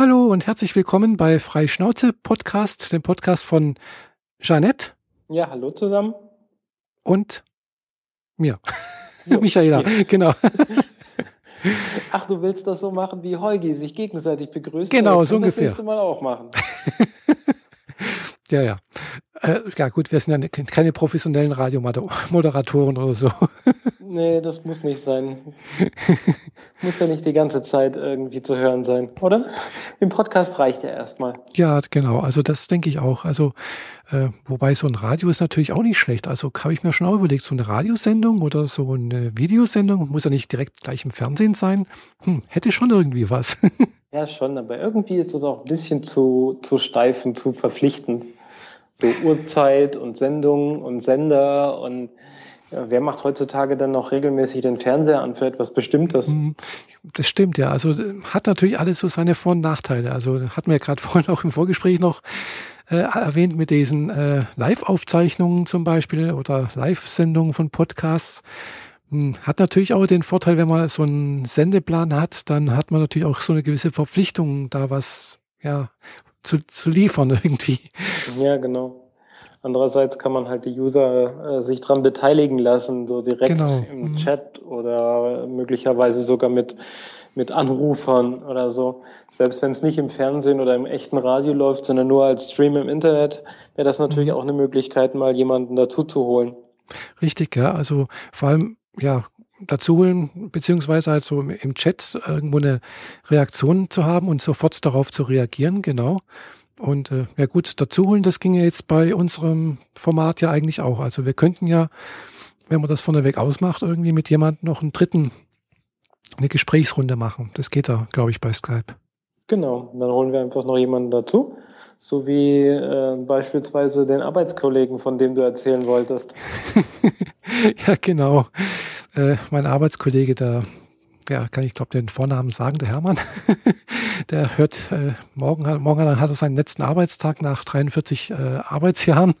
Hallo und herzlich willkommen bei Freischnauze Podcast, dem Podcast von Jeanette. Ja, hallo zusammen. Und mir. Jo, Michaela, genau. Ach, du willst das so machen wie Holgi, sich gegenseitig begrüßen? Genau, so ungefähr. Das nächste Mal auch machen. ja, ja. Äh, ja gut, wir sind ja keine professionellen Radiomoderatoren oder so. Nee, das muss nicht sein. muss ja nicht die ganze Zeit irgendwie zu hören sein, oder? Im Podcast reicht ja erstmal. Ja, genau. Also das denke ich auch. Also äh, wobei so ein Radio ist natürlich auch nicht schlecht. Also habe ich mir schon auch überlegt, so eine Radiosendung oder so eine Videosendung, muss ja nicht direkt gleich im Fernsehen sein. Hm, hätte schon irgendwie was. ja, schon, aber irgendwie ist das auch ein bisschen zu, zu steif und zu verpflichtend. So Uhrzeit und Sendung und Sender und wer macht heutzutage dann noch regelmäßig den Fernseher an für etwas Bestimmtes? Mhm. Das stimmt, ja. Also hat natürlich alles so seine Vor- und Nachteile. Also hatten wir gerade vorhin auch im Vorgespräch noch äh, erwähnt mit diesen äh, Live-Aufzeichnungen zum Beispiel oder Live-Sendungen von Podcasts. Hm, hat natürlich auch den Vorteil, wenn man so einen Sendeplan hat, dann hat man natürlich auch so eine gewisse Verpflichtung, da was ja zu, zu liefern irgendwie. Ja, genau. Andererseits kann man halt die User äh, sich dran beteiligen lassen, so direkt genau. im mhm. Chat oder möglicherweise sogar mit, mit Anrufern oder so. Selbst wenn es nicht im Fernsehen oder im echten Radio läuft, sondern nur als Stream im Internet, wäre das natürlich mhm. auch eine Möglichkeit, mal jemanden dazu zu holen. Richtig, ja. Also vor allem, ja, dazu holen, beziehungsweise halt so im Chat irgendwo eine Reaktion zu haben und sofort darauf zu reagieren, genau. Und äh, ja gut, dazu holen, das ginge jetzt bei unserem Format ja eigentlich auch. Also wir könnten ja, wenn man das vorneweg ausmacht, irgendwie mit jemandem noch einen dritten, eine Gesprächsrunde machen. Das geht da, glaube ich, bei Skype. Genau, dann holen wir einfach noch jemanden dazu, so wie äh, beispielsweise den Arbeitskollegen, von dem du erzählen wolltest. ja, genau. Äh, mein Arbeitskollege, der ja, kann ich glaube den Vornamen sagen, der Hermann, der hört, äh, morgen, morgen hat er seinen letzten Arbeitstag nach 43 äh, Arbeitsjahren.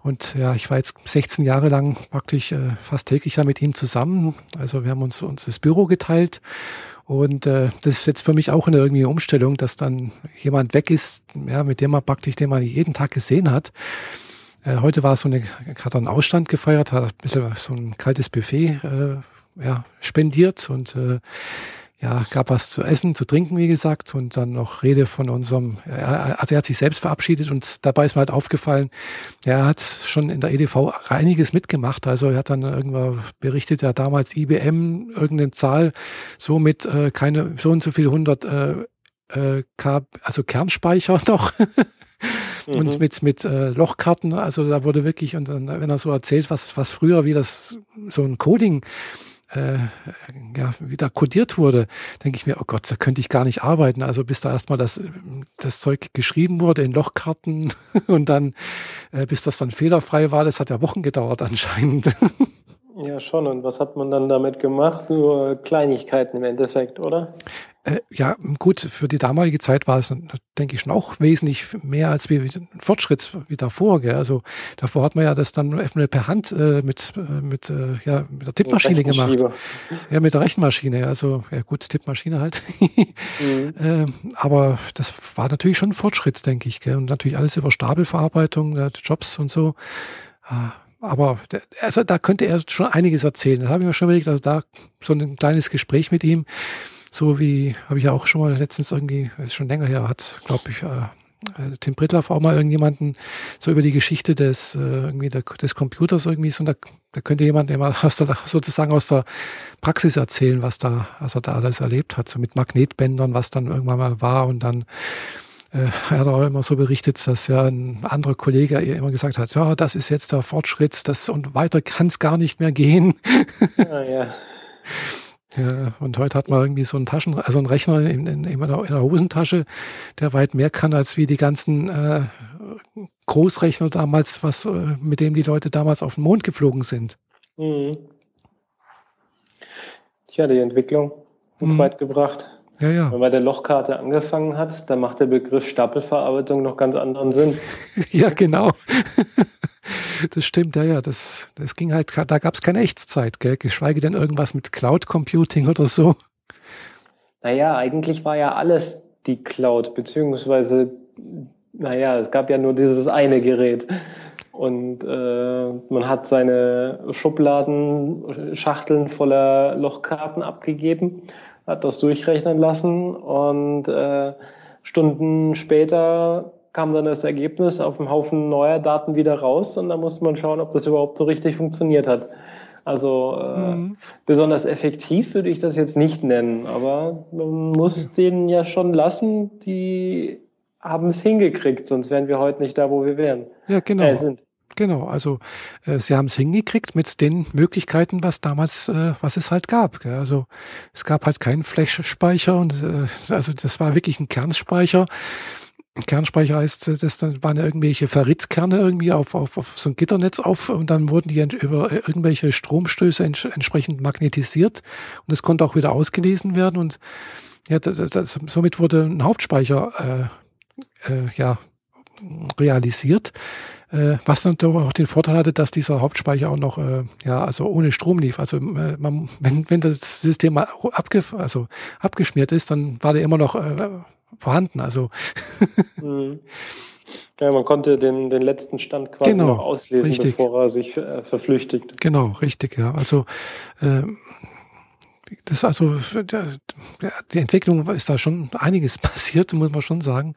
Und ja, ich war jetzt 16 Jahre lang praktisch äh, fast täglich ja mit ihm zusammen. Also wir haben uns, uns das Büro geteilt. Und äh, das ist jetzt für mich auch eine irgendwie Umstellung, dass dann jemand weg ist, ja, mit dem man praktisch, den man jeden Tag gesehen hat. Äh, heute war so eine, hat einen Ausstand gefeiert, hat ein bisschen so ein kaltes Buffet äh, ja, spendiert und äh, ja, gab was zu essen, zu trinken, wie gesagt, und dann noch Rede von unserem, also er hat sich selbst verabschiedet und dabei ist mir halt aufgefallen, er hat schon in der EDV einiges mitgemacht. Also er hat dann irgendwann berichtet, er damals IBM irgendeine Zahl so mit äh, keine so und so viel hundert äh, äh, K, also Kernspeicher noch. und mhm. mit, mit äh, Lochkarten, also da wurde wirklich, und dann, wenn er so erzählt, was, was früher, wie das so ein Coding äh, ja, wieder kodiert wurde, denke ich mir, oh Gott, da könnte ich gar nicht arbeiten. Also bis da erstmal das, das Zeug geschrieben wurde in Lochkarten und dann, äh, bis das dann fehlerfrei war, das hat ja Wochen gedauert anscheinend. Ja, schon. Und was hat man dann damit gemacht? Nur Kleinigkeiten im Endeffekt, oder? Äh, ja, gut, für die damalige Zeit war es, denke ich, schon auch wesentlich mehr als wie Fortschritt wie davor. Gell? Also davor hat man ja das dann per Hand äh, mit, äh, mit, äh, ja, mit der Tippmaschine gemacht. Ja, mit der Rechenmaschine. Also ja gut, Tippmaschine halt. mhm. äh, aber das war natürlich schon ein Fortschritt, denke ich. Gell? Und natürlich alles über Stapelverarbeitung, Jobs und so. Äh, aber also da könnte er schon einiges erzählen. Da habe ich mir schon überlegt, also da so ein kleines Gespräch mit ihm, so wie habe ich ja auch schon mal letztens irgendwie, ist schon länger her, hat, glaube ich, äh, äh, Tim Brittlaff auch mal irgendjemanden so über die Geschichte des äh, irgendwie der, des Computers irgendwie so, da, da könnte jemand immer aus der, sozusagen aus der Praxis erzählen, was da, was er da alles erlebt hat, so mit Magnetbändern, was dann irgendwann mal war und dann er hat auch immer so berichtet, dass ja ein anderer Kollege ihr immer gesagt hat, ja, das ist jetzt der Fortschritt, das und weiter kann es gar nicht mehr gehen. Ja, ja. ja, und heute hat man irgendwie so einen Taschen, also einen Rechner in, in, in der Hosentasche, der weit mehr kann als wie die ganzen äh, Großrechner damals, was äh, mit dem die Leute damals auf den Mond geflogen sind. Mhm. Tja, die Entwicklung uns mhm. weit gebracht. Ja, ja. Wenn man bei der Lochkarte angefangen hat, dann macht der Begriff Stapelverarbeitung noch ganz anderen Sinn. ja, genau. Das stimmt, ja, ja. Das, das ging halt, da gab es keine Echtzeit, gell? geschweige denn irgendwas mit Cloud Computing oder so. Naja, eigentlich war ja alles die Cloud, beziehungsweise, naja, es gab ja nur dieses eine Gerät. Und äh, man hat seine Schubladen, Schachteln voller Lochkarten abgegeben, hat das durchrechnen lassen und äh, Stunden später kam dann das Ergebnis auf einem Haufen neuer Daten wieder raus und da musste man schauen, ob das überhaupt so richtig funktioniert hat. Also äh, mhm. besonders effektiv würde ich das jetzt nicht nennen, aber man muss ja. denen ja schon lassen, die haben es hingekriegt, sonst wären wir heute nicht da, wo wir wären. Ja, genau. Äh, sind. Genau, also äh, sie haben es hingekriegt mit den Möglichkeiten, was damals, äh, was es halt gab. Gell? Also es gab halt keinen Flash-Speicher und äh, also das war wirklich ein Kernspeicher. Kernspeicher heißt, das dann waren ja irgendwelche Ferritkerne irgendwie auf, auf, auf so ein Gitternetz auf und dann wurden die über irgendwelche Stromstöße ents entsprechend magnetisiert und es konnte auch wieder ausgelesen werden und ja, das, das, somit wurde ein Hauptspeicher äh, äh, ja realisiert, äh, was dann auch den Vorteil hatte, dass dieser Hauptspeicher auch noch äh, ja also ohne Strom lief. Also äh, man, wenn wenn das System mal abge also abgeschmiert ist, dann war der immer noch äh, vorhanden. Also mhm. Ja, man konnte den, den letzten Stand quasi genau, noch auslesen, richtig. bevor er sich äh, verflüchtigt. Genau, richtig, ja. Also äh, das also die Entwicklung ist da schon einiges passiert, muss man schon sagen.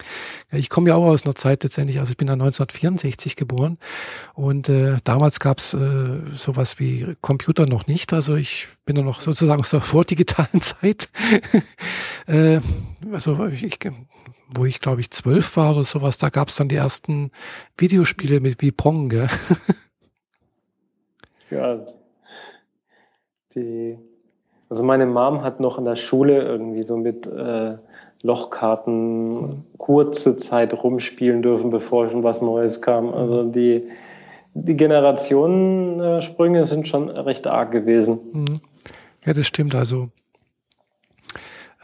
Ich komme ja auch aus einer Zeit letztendlich, also ich bin da 1964 geboren und äh, damals gab es äh, sowas wie Computer noch nicht. Also ich bin da noch sozusagen aus der vordigitalen Zeit. äh, also ich, wo ich glaube ich zwölf war oder sowas, da gab es dann die ersten Videospiele mit wie Pong. Gell? ja, die also meine Mom hat noch in der Schule irgendwie so mit äh, Lochkarten kurze Zeit rumspielen dürfen, bevor schon was Neues kam. Also die, die Generationensprünge sind schon recht arg gewesen. Mhm. Ja, das stimmt. Also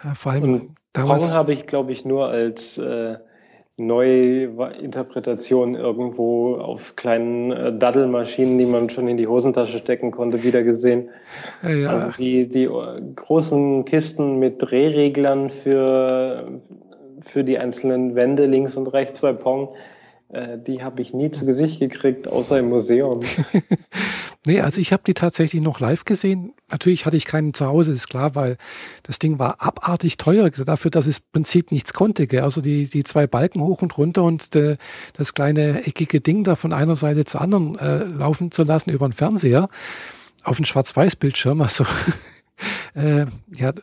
äh, vor allem Und damals. Habe ich, glaube ich, nur als äh, Neuinterpretation irgendwo auf kleinen äh, Daddelmaschinen, die man schon in die Hosentasche stecken konnte, wieder gesehen. Ja. Also die, die großen Kisten mit Drehreglern für, für die einzelnen Wände links und rechts bei Pong, äh, die habe ich nie zu Gesicht gekriegt, außer im Museum. nee, also ich habe die tatsächlich noch live gesehen. Natürlich hatte ich keinen zu Hause, ist klar, weil das Ding war abartig teuer dafür, dass es im Prinzip nichts konnte. Gell? Also die, die zwei Balken hoch und runter und äh, das kleine eckige Ding da von einer Seite zur anderen äh, laufen zu lassen über den Fernseher auf einen Schwarz-Weiß-Bildschirm. Also äh, ja,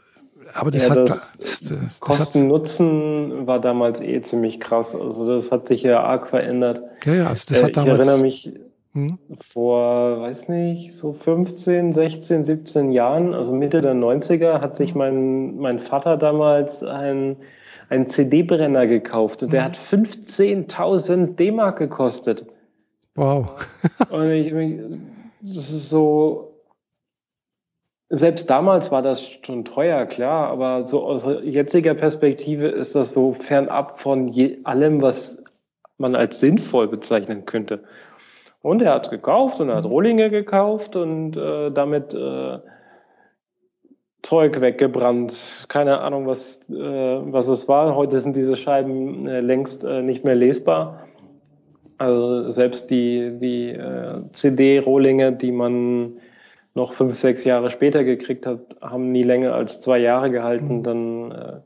aber das ja, hat das, das, das Kosten-Nutzen war damals eh ziemlich krass. Also das hat sich ja arg verändert. Ja, ja, also das hat äh, damals. Ich erinnere mich hm? vor, weiß nicht, so 15, 16, 17 Jahren, also Mitte der 90er, hat sich mein, mein Vater damals ein, ein CD-Brenner gekauft und der hat 15.000 D-Mark gekostet. Wow. und ich, das ist so, selbst damals war das schon teuer, klar, aber so aus jetziger Perspektive ist das so fernab von je, allem, was man als sinnvoll bezeichnen könnte. Und er hat gekauft und er hat mhm. Rohlinge gekauft und äh, damit äh, Zeug weggebrannt. Keine Ahnung, was, äh, was es war. Heute sind diese Scheiben äh, längst äh, nicht mehr lesbar. Also selbst die, die äh, CD-Rohlinge, die man noch fünf, sechs Jahre später gekriegt hat, haben nie länger als zwei Jahre gehalten. Mhm. Dann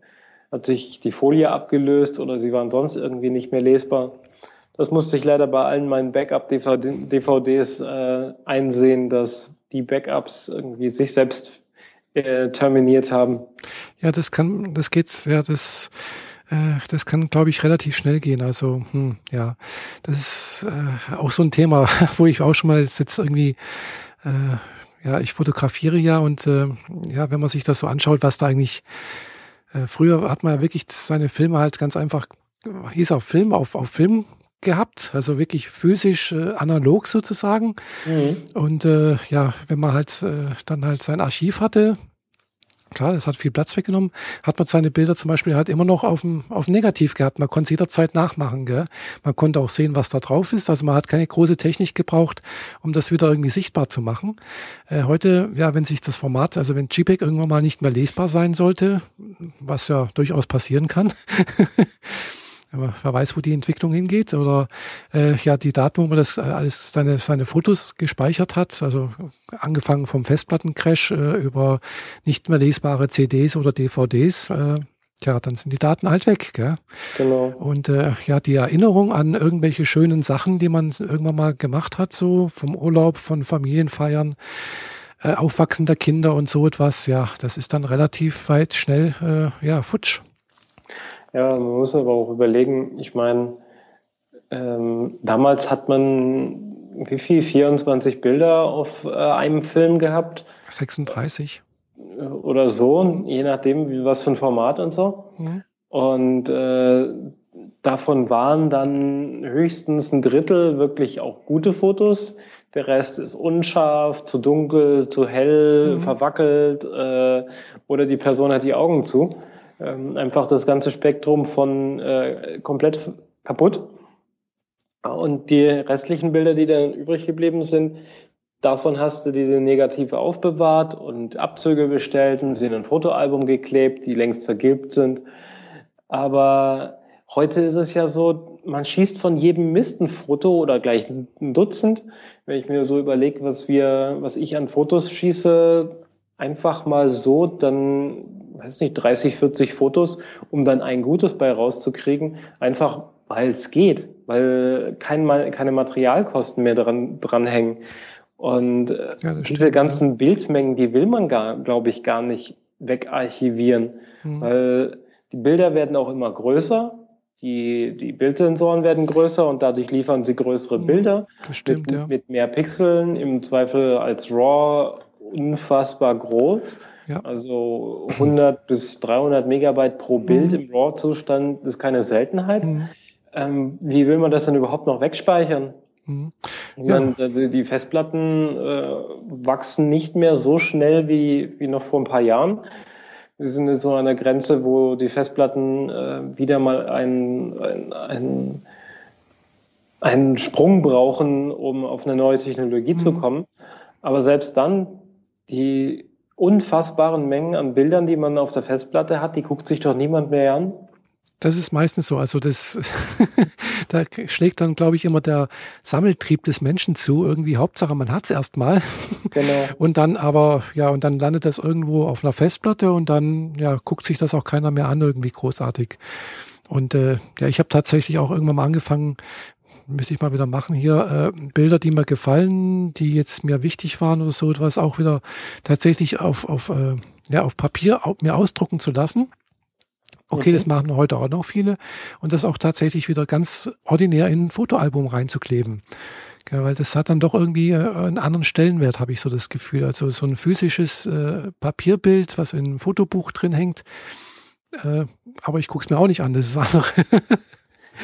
hat sich die Folie abgelöst oder sie waren sonst irgendwie nicht mehr lesbar. Das musste ich leider bei allen meinen Backup-DVDs äh, einsehen, dass die Backups irgendwie sich selbst äh, terminiert haben. Ja, das kann, das geht, ja, das, äh, das kann, glaube ich, relativ schnell gehen. Also, hm, ja, das ist äh, auch so ein Thema, wo ich auch schon mal jetzt irgendwie äh, ja, ich fotografiere ja und äh, ja, wenn man sich das so anschaut, was da eigentlich äh, früher hat man ja wirklich seine Filme halt ganz einfach, hieß auch Film auf, auf Film gehabt, also wirklich physisch äh, analog sozusagen. Mhm. Und äh, ja, wenn man halt äh, dann halt sein Archiv hatte, Klar, das hat viel Platz weggenommen. Hat man seine Bilder zum Beispiel halt immer noch auf dem, auf dem Negativ gehabt. Man konnte jederzeit nachmachen. Gell? Man konnte auch sehen, was da drauf ist. Also man hat keine große Technik gebraucht, um das wieder irgendwie sichtbar zu machen. Äh, heute, ja, wenn sich das Format, also wenn JPEG irgendwann mal nicht mehr lesbar sein sollte, was ja durchaus passieren kann, wer weiß, wo die Entwicklung hingeht oder äh, ja die Daten, wo man das äh, alles seine seine Fotos gespeichert hat, also angefangen vom Festplattencrash äh, über nicht mehr lesbare CDs oder DVDs. Äh, Tja, dann sind die Daten halt weg, gell? Genau. Und äh, ja, die Erinnerung an irgendwelche schönen Sachen, die man irgendwann mal gemacht hat, so vom Urlaub, von Familienfeiern, äh, Aufwachsen der Kinder und so etwas, ja, das ist dann relativ weit schnell äh, ja futsch. Ja, man muss aber auch überlegen, ich meine, ähm, damals hat man wie viel? 24 Bilder auf äh, einem Film gehabt. 36. Oder so, je nachdem, was für ein Format und so. Mhm. Und äh, davon waren dann höchstens ein Drittel wirklich auch gute Fotos. Der Rest ist unscharf, zu dunkel, zu hell, mhm. verwackelt äh, oder die Person hat die Augen zu ähm, einfach das ganze Spektrum von äh, komplett kaputt. Und die restlichen Bilder, die dann übrig geblieben sind, davon hast du diese negative aufbewahrt und Abzüge bestellt und sie in ein Fotoalbum geklebt, die längst vergilbt sind. Aber heute ist es ja so, man schießt von jedem Mist ein Foto oder gleich ein Dutzend. Wenn ich mir so überlege, was wir, was ich an Fotos schieße, einfach mal so, dann weiß nicht, 30, 40 Fotos, um dann ein gutes bei rauszukriegen, einfach weil es geht, weil kein, keine Materialkosten mehr dran, dranhängen. Und äh, ja, diese stimmt, ganzen ja. Bildmengen, die will man gar, glaube ich, gar nicht wegarchivieren, mhm. weil die Bilder werden auch immer größer, die, die Bildsensoren werden größer und dadurch liefern sie größere mhm. Bilder stimmt, mit, ja. mit mehr Pixeln, im Zweifel als RAW unfassbar groß. Ja. Also 100 bis 300 Megabyte pro Bild mhm. im RAW-Zustand ist keine Seltenheit. Mhm. Ähm, wie will man das denn überhaupt noch wegspeichern? Mhm. Ja. Meine, die Festplatten äh, wachsen nicht mehr so schnell wie, wie noch vor ein paar Jahren. Wir sind jetzt so an der Grenze, wo die Festplatten äh, wieder mal einen, einen, einen, einen Sprung brauchen, um auf eine neue Technologie zu mhm. kommen. Aber selbst dann, die unfassbaren Mengen an Bildern, die man auf der Festplatte hat, die guckt sich doch niemand mehr an. Das ist meistens so. Also das, da schlägt dann, glaube ich, immer der Sammeltrieb des Menschen zu. Irgendwie Hauptsache, man hat es erstmal. Genau. Und dann aber, ja, und dann landet das irgendwo auf einer Festplatte und dann, ja, guckt sich das auch keiner mehr an, irgendwie großartig. Und äh, ja, ich habe tatsächlich auch irgendwann mal angefangen, müsste ich mal wieder machen hier, äh, Bilder, die mir gefallen, die jetzt mir wichtig waren oder so etwas, auch wieder tatsächlich auf, auf, äh, ja, auf Papier mir ausdrucken zu lassen. Okay, okay, das machen heute auch noch viele. Und das auch tatsächlich wieder ganz ordinär in ein Fotoalbum reinzukleben. Ja, weil das hat dann doch irgendwie äh, einen anderen Stellenwert, habe ich so das Gefühl. Also so ein physisches äh, Papierbild, was in einem Fotobuch drin hängt. Äh, aber ich gucke es mir auch nicht an, das ist andere.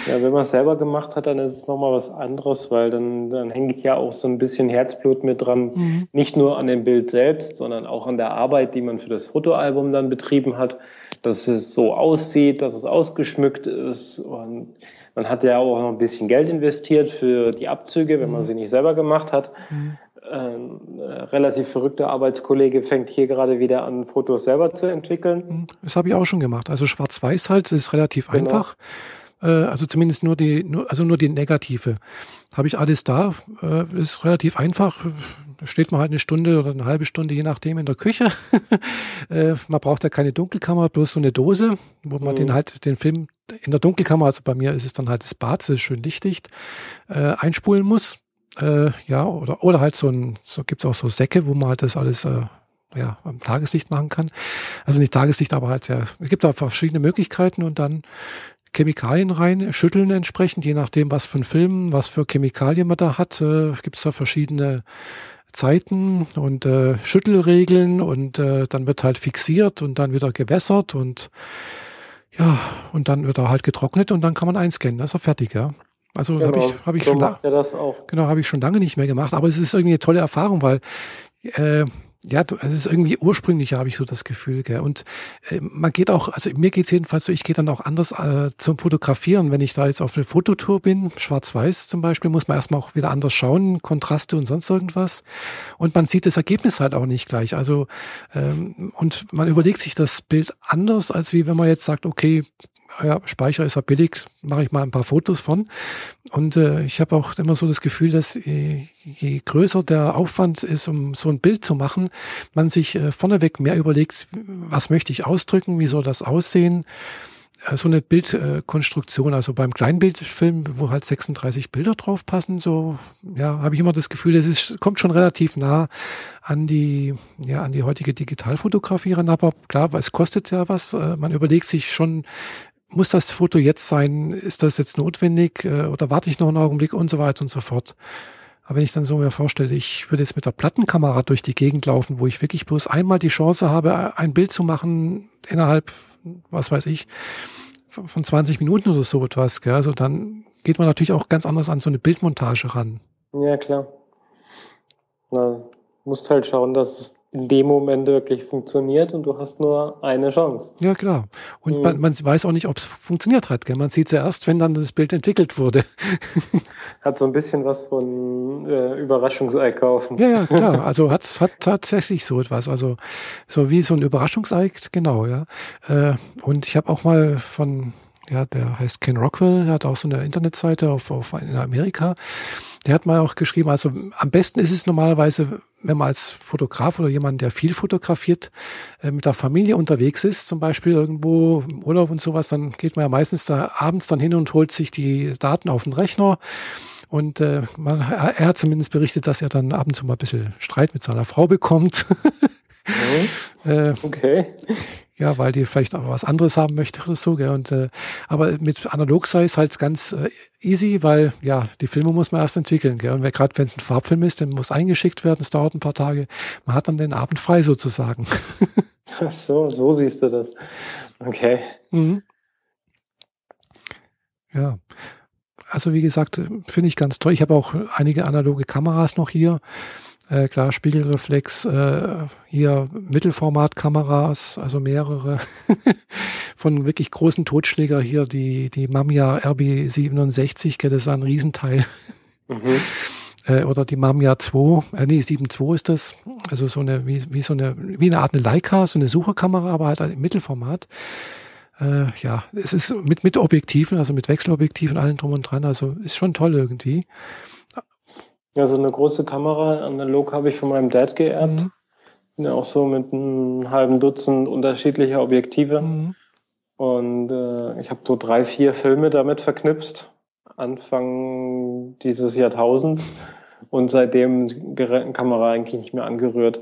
Ja, wenn man es selber gemacht hat, dann ist es nochmal was anderes, weil dann, dann hänge ich ja auch so ein bisschen Herzblut mit dran. Mhm. Nicht nur an dem Bild selbst, sondern auch an der Arbeit, die man für das Fotoalbum dann betrieben hat, dass es so aussieht, dass es ausgeschmückt ist. Und man hat ja auch noch ein bisschen Geld investiert für die Abzüge, wenn man mhm. sie nicht selber gemacht hat. Mhm. Ein äh, relativ verrückter Arbeitskollege fängt hier gerade wieder an, Fotos selber zu entwickeln. Mhm. Das habe ich auch schon gemacht. Also schwarz-weiß halt, das ist relativ genau. einfach. Äh, also zumindest nur die, nur, also nur die negative. Habe ich alles da, äh, ist relativ einfach. Steht man halt eine Stunde oder eine halbe Stunde, je nachdem, in der Küche. äh, man braucht ja keine Dunkelkammer, bloß so eine Dose, wo man mhm. den halt, den Film in der Dunkelkammer, also bei mir ist es dann halt das Bad, das ist schön lichtig, äh, einspulen muss. Äh, ja, oder, oder halt so ein, so gibt's auch so Säcke, wo man halt das alles äh, ja, am Tageslicht machen kann. Also nicht Tageslicht, aber halt ja, es gibt da verschiedene Möglichkeiten und dann Chemikalien rein, schütteln entsprechend, je nachdem, was für ein Film, was für Chemikalien man da hat, äh, gibt es da verschiedene Zeiten und äh, Schüttelregeln und äh, dann wird halt fixiert und dann wieder gewässert und ja, und dann wird er halt getrocknet und dann kann man einscannen, das ist er fertig, ja. Also genau, habe ich, hab ich so schon macht er das auch. Genau, habe ich schon lange nicht mehr gemacht, aber es ist irgendwie eine tolle Erfahrung, weil äh, Ja, du, es ist irgendwie ursprünglicher, habe ich so das Gefühl. Gell? Und äh, man geht auch, also mir geht's jedenfalls so, ich gehe dann auch anders äh, zum Fotografieren. Wenn ich da jetzt auf eine Fototour bin, schwarz-weiß zum Beispiel, muss man erstmal auch wieder anders schauen, Kontraste und sonst irgendwas. Und man sieht das Ergebnis halt auch nicht gleich. Also ähm, und man überlegt sich das Bild anders, als wie wenn man jetzt sagt, okay, ja, Speicher ist ja billig, mache ich mal ein paar Fotos von. Und äh, ich habe auch immer so das Gefühl, dass je, je größer der Aufwand ist, um so ein Bild zu machen, man sich äh, vorneweg mehr überlegt, was möchte ich ausdrücken, wie soll das aussehen. Äh, so eine Bildkonstruktion, also beim Kleinbildfilm, wo halt 36 Bilder drauf passen, so, ja, habe ich immer das Gefühl, es kommt schon relativ nah an die, ja, an die heutige Digitalfotografie ran, aber klar, es kostet ja was, äh, man überlegt sich schon, muss das Foto jetzt sein? Ist das jetzt notwendig äh, oder warte ich noch einen Augenblick und so weiter und so fort. Aber wenn ich dann so mir vorstelle, ich würde jetzt mit der Plattenkamera durch die Gegend laufen, wo ich wirklich bloß einmal die Chance habe, ein Bild zu machen innerhalb, was weiß ich, von 20 Minuten oder so etwas, gell? also dann geht man natürlich auch ganz anders an so eine Bildmontage ran. Ja, klar. Na, musst halt schauen, dass es in dem Moment wirklich funktioniert und du hast nur eine Chance. Ja, klar. Und mhm. man, man, weiß auch nicht, ob es funktioniert hat. Gell? Man sieht es ja erst, wenn dann das Bild entwickelt wurde. Hat so ein bisschen was von äh, Überraschungsei kaufen. Ja, ja, klar. Also hat hat tatsächlich so etwas. Also so wie so ein Überraschungsei, genau, ja. Äh, und ich habe auch mal von ja, der heißt Ken Rockwell, er hat auch so eine Internetseite auf, auf in Amerika. Der hat mal auch geschrieben, also am besten ist es normalerweise, wenn man als Fotograf oder jemand, der viel fotografiert, äh, mit der Familie unterwegs ist, zum Beispiel irgendwo im Urlaub und sowas, dann geht man ja meistens da abends dann hin und holt sich die Daten auf den Rechner. Und äh, man, er hat zumindest berichtet, dass er dann ab und zu mal ein bisschen Streit mit seiner Frau bekommt. Mhm. äh, okay ja, weil die vielleicht auch was anderes haben möchte oder so. Gell? Und, äh, aber mit analog sei es halt ganz äh, easy, weil ja, die Filme muss man erst entwickeln. Gell? Und gerade wenn es ein Farbfilm ist, dann muss eingeschickt werden, es dauert ein paar Tage. Man hat dann den Abend frei sozusagen. Ach so, so siehst du das. Okay. Mhm. Ja. Also wie gesagt, finde ich ganz toll. Ich habe auch einige analoge Kameras noch hier. Äh, klar, Spiegelreflex, äh, hier Mittelformatkameras, also mehrere von wirklich großen Totschläger hier, die, die Mamiya RB67, das ist ein Riesenteil. Mhm. Äh, oder die Mamiya 2, äh, nee, 7.2 ist das. Also so eine, wie, wie so eine, wie eine Art eine Leica, so eine Sucherkamera, aber halt im Mittelformat. Äh, ja, es ist mit, mit Objektiven, also mit Wechselobjektiven, allen drum und dran, also ist schon toll irgendwie. Ja, so eine große Kamera, analog habe ich von meinem Dad geerbt. Mhm. Ja, auch so mit einem halben Dutzend unterschiedlicher Objektive. Mhm. Und äh, ich habe so drei, vier Filme damit verknipst, Anfang dieses Jahrtausends. Und seitdem die Kamera eigentlich nicht mehr angerührt.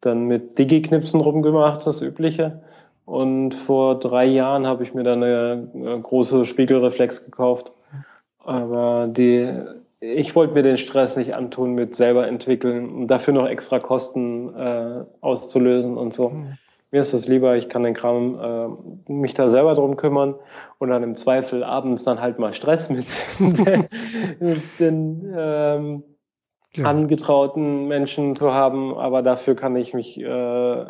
Dann mit Digi-Knipsen rumgemacht, das Übliche. Und vor drei Jahren habe ich mir dann eine, eine große Spiegelreflex gekauft. Aber die ich wollte mir den Stress nicht antun mit selber entwickeln und dafür noch extra Kosten äh, auszulösen und so. Mhm. Mir ist es lieber, ich kann den Kram äh, mich da selber drum kümmern und dann im Zweifel abends dann halt mal Stress mit den, den ähm, ja. angetrauten Menschen zu haben, aber dafür kann ich mich, äh,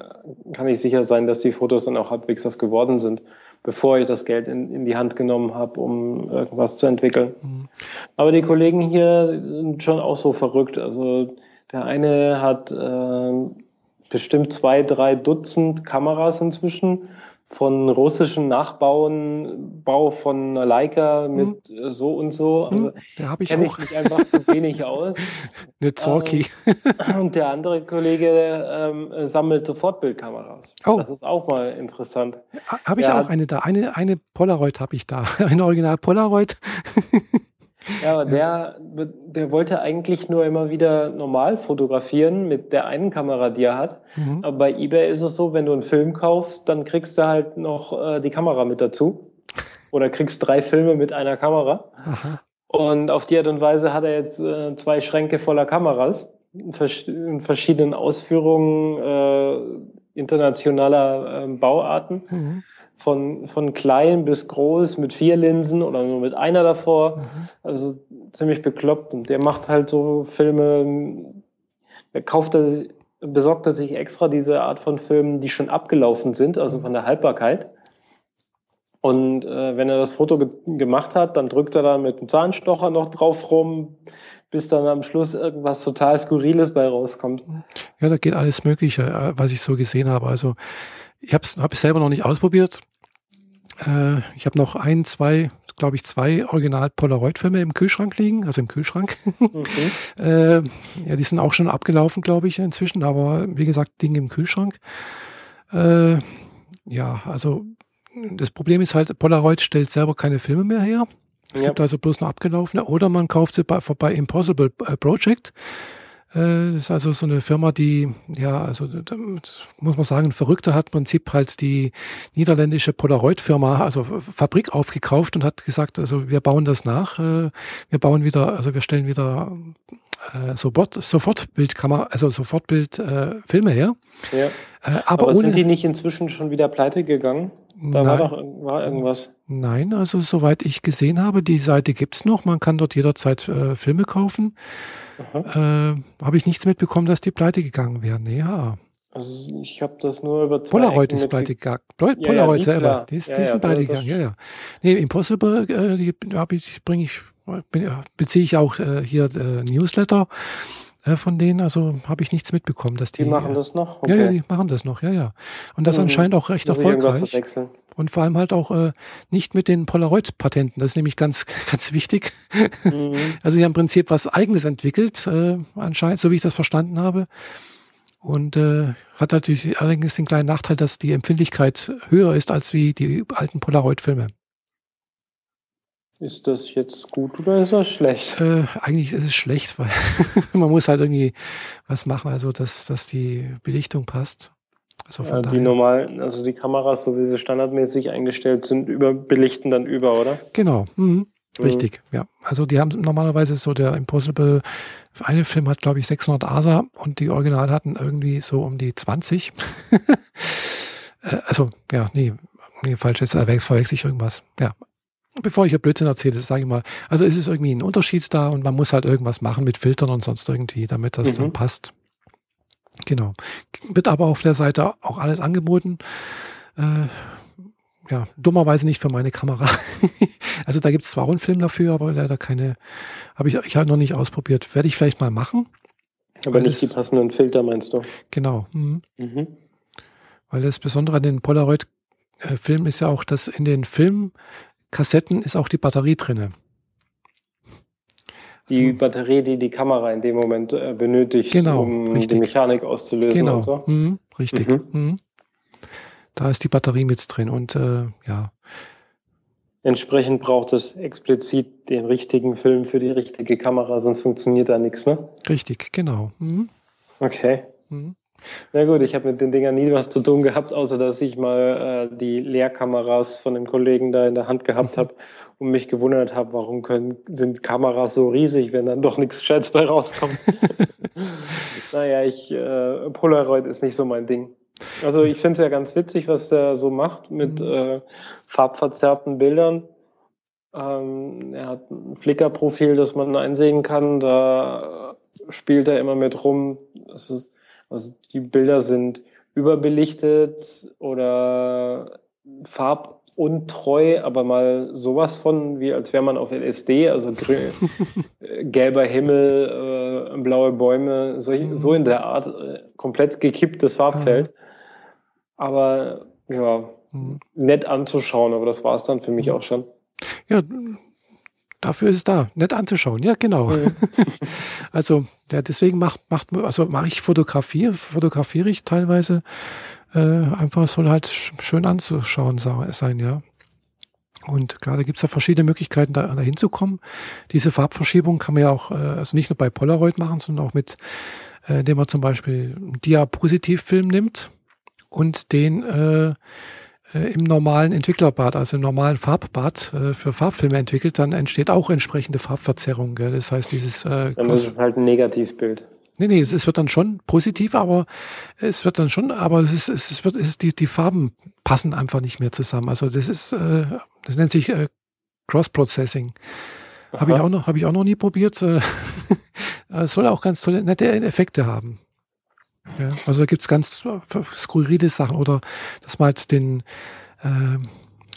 kann ich sicher sein, dass die Fotos dann auch halbwegs was geworden sind bevor ich das Geld in, in die Hand genommen habe, um irgendwas zu entwickeln. Mhm. Aber die Kollegen hier sind schon auch so verrückt. Also der eine hat äh, bestimmt zwei, drei Dutzend Kameras inzwischen von russischen Nachbauen, Bau von Leica mit hm. so und so. Also hm, habe ich kenne ich mich einfach zu wenig aus. Eine Zorki. Ähm, und der andere Kollege ähm, sammelt Sofortbildkameras. Oh. Das ist auch mal interessant. Habe ich ja, auch eine da. Eine, eine Polaroid habe ich da. Eine Original Polaroid. Ja, aber der, der wollte eigentlich nur immer wieder normal fotografieren mit der einen Kamera, die er hat. Mhm. Aber bei eBay ist es so, wenn du einen Film kaufst, dann kriegst du halt noch äh, die Kamera mit dazu. Oder kriegst drei Filme mit einer Kamera. Aha. Und auf die Art und Weise hat er jetzt äh, zwei Schränke voller Kameras in, vers in verschiedenen Ausführungen äh, internationaler äh, Bauarten. Mhm von, von klein bis groß mit vier Linsen oder nur mit einer davor. Mhm. Also ziemlich bekloppt. Und der macht halt so Filme, er kauft da besorgt er sich extra diese Art von Filmen, die schon abgelaufen sind, also von der Haltbarkeit. Und äh, wenn er das Foto ge gemacht hat, dann drückt er da mit dem Zahnstocher noch drauf rum, bis dann am Schluss irgendwas total Skurriles bei rauskommt. Ja, da geht alles Mögliche, äh, was ich so gesehen habe. Also ich habe es hab ich selber noch nicht ausprobiert. Äh, ich habe noch ein, zwei, glaube ich, zwei Original Polaroid-Filme im Kühlschrank liegen, also im Kühlschrank. Okay. äh, ja, die sind auch schon abgelaufen, glaube ich, inzwischen, aber wie gesagt, Dinge im Kühlschrank. Äh, ja, also das Problem ist halt, Polaroid stellt selber keine Filme mehr her. Es ja. gibt also bloß noch abgelaufene. Oder man kauft sie bei, bei Impossible äh, Project. Äh, das ist also so eine Firma, die, ja, also muss man sagen, ein Verrückter hat im Prinzip halt die niederländische Polaroid-Firma, also Fabrik aufgekauft und hat gesagt, also wir bauen das nach, äh, wir bauen wieder, also wir stellen wieder äh, sofort, sofort Bildkamera, also Sofortbild äh, her. Ja. Äh, aber, aber sind die nicht inzwischen schon wieder pleite gegangen? Da Nein. war doch war irgendwas. Nein, also soweit ich gesehen habe, die Seite gibt's noch. Man kann dort jederzeit äh, Filme kaufen. Äh, habe ich nichts mitbekommen, dass die pleite gegangen wären. Ja. Also ich habe das nur über zwei Polaroid ist pleite gegangen. Polaroid ja, ja, selber, die, ist, ja, die sind pleite gegangen. Ja, ja. Nee, Impossible, äh, die habe ich, bringe ich, beziehe ich auch äh, hier äh, Newsletter äh, von denen, also habe ich nichts mitbekommen, dass die. Die machen das noch? Okay. Ja, ja, die machen das noch, ja, ja. Und das mhm. anscheinend auch recht erfolgreich. Und vor allem halt auch äh, nicht mit den Polaroid-Patenten. Das ist nämlich ganz, ganz wichtig. Mhm. Also sie haben im Prinzip was Eigenes entwickelt, äh, anscheinend, so wie ich das verstanden habe. Und äh, hat natürlich allerdings den kleinen Nachteil, dass die Empfindlichkeit höher ist als wie die alten Polaroid-Filme. Ist das jetzt gut oder ist das schlecht? Äh, eigentlich ist es schlecht, weil man muss halt irgendwie was machen, also dass, dass die Belichtung passt. Also ja, die normalen, also die Kameras, so wie sie standardmäßig eingestellt sind, über, belichten dann über, oder? Genau, mhm. richtig, mhm. ja. Also die haben normalerweise so der Impossible, eine Film hat glaube ich 600 ASA und die Original hatten irgendwie so um die 20. Äh, also, ja, nee, nee falsch, jetzt verwechsel ich irgendwas. Ja, bevor ich hier Blödsinn erzähle, sage ich mal, also ist es irgendwie ein Unterschied da und man muss halt irgendwas machen mit Filtern und sonst irgendwie, damit das mhm. dann passt. Genau. Wird aber auf der Seite auch alles angeboten. Äh, ja, dummerweise nicht für meine Kamera. also da gibt es zwar auch einen Film dafür, aber leider keine, habe ich, ich halt noch nicht ausprobiert. Werde ich vielleicht mal machen. Aber nicht das, die passenden Filter, meinst du? Genau. Mhm. Mhm. Weil das Besondere an den Polaroid-Filmen ist ja auch, dass in den Filmen Kassetten ist auch die Batterie drinne. Die also, Batterie, die die Kamera in dem Moment äh, benötigt, genau, um richtig. die Mechanik auszulösen genau. und so. Mhm, richtig. Mhm. Mhm. Da ist die Batterie mit drin und äh, ja. Entsprechend braucht es explizit den richtigen Film für die richtige Kamera, sonst funktioniert da nichts, ne? Richtig, genau. Mhm. Okay. Mhm. Na gut, ich habe mit den Dingern nie was zu tun gehabt, außer dass ich mal äh, die Leerkameras von dem Kollegen da in der Hand gehabt mhm. habe und mich gewundert habe, warum können, sind Kameras so riesig, wenn dann doch nichts Gescheites bei rauskommt. naja, ich, äh, Polaroid ist nicht so mein Ding. Also ich finde es ja ganz witzig, was der so macht mit mhm. äh, farbverzerrten Bildern. Ähm, er hat ein Flickr-Profil, das man einsehen kann. Da spielt er immer mit rum. Das ist also die Bilder sind überbelichtet oder farbuntreu, aber mal sowas von, wie als wäre man auf LSD, also grün, äh, gelber Himmel, äh, blaue Bäume, so, mhm. so in der Art, äh, komplett gekipptes Farbfeld. Aber ja, mhm. nett anzuschauen, aber das war es dann für mich auch schon. Ja, Dafür ist es da, nett anzuschauen. Ja, genau. Ja. also, ja, deswegen macht, macht, also mache ich Fotografie, fotografiere ich teilweise. Äh, einfach soll halt schön anzuschauen sein, ja. Und klar, da gibt es ja verschiedene Möglichkeiten, da, da hinzukommen. Diese Farbverschiebung kann man ja auch, äh, also nicht nur bei Polaroid machen, sondern auch mit, äh, indem man zum Beispiel einen Diapositivfilm nimmt und den äh, im normalen Entwicklerbad, also im normalen Farbbad äh, für Farbfilme entwickelt, dann entsteht auch entsprechende Farbverzerrung. Gell? Das heißt, dieses äh, Dann ist es halt ein Negativbild. Nee, nee, es, es, wird dann schon positiv, aber es wird dann schon, aber es ist, es wird, es ist die, die Farben passen einfach nicht mehr zusammen. Also das ist, äh, das nennt sich äh, Cross-Processing. Habe ich auch noch, habe ich auch noch nie probiert. Äh, es soll auch ganz tolle, nette Effekte haben. Ja, also da gibt es ganz skurrile Sachen oder dass man halt den, äh,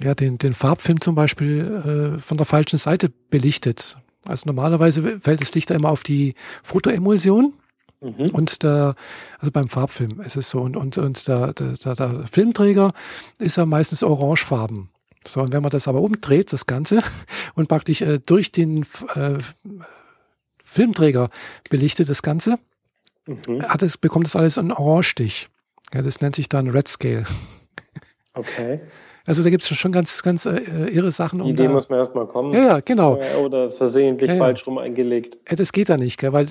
ja, den, den Farbfilm zum Beispiel äh, von der falschen Seite belichtet. Also normalerweise fällt das Licht immer auf die Fotoemulsion. Mhm. Und der, also beim Farbfilm ist es so, und, und, und der, der, der Filmträger ist ja meistens orangefarben. So, und wenn man das aber umdreht, das Ganze, und praktisch äh, durch den äh, Filmträger belichtet das Ganze, mhm. hat es, bekommt das alles einen Orange-Stich. Ja, das nennt sich dann Red Scale. Okay. Also da gibt es schon ganz, ganz äh, irre Sachen. Um Die Idee da, muss man erstmal kommen. Ja, ja, genau. Oder versehentlich ja, ja. falsch rum eingelegt. Ja, das geht da nicht, gell, weil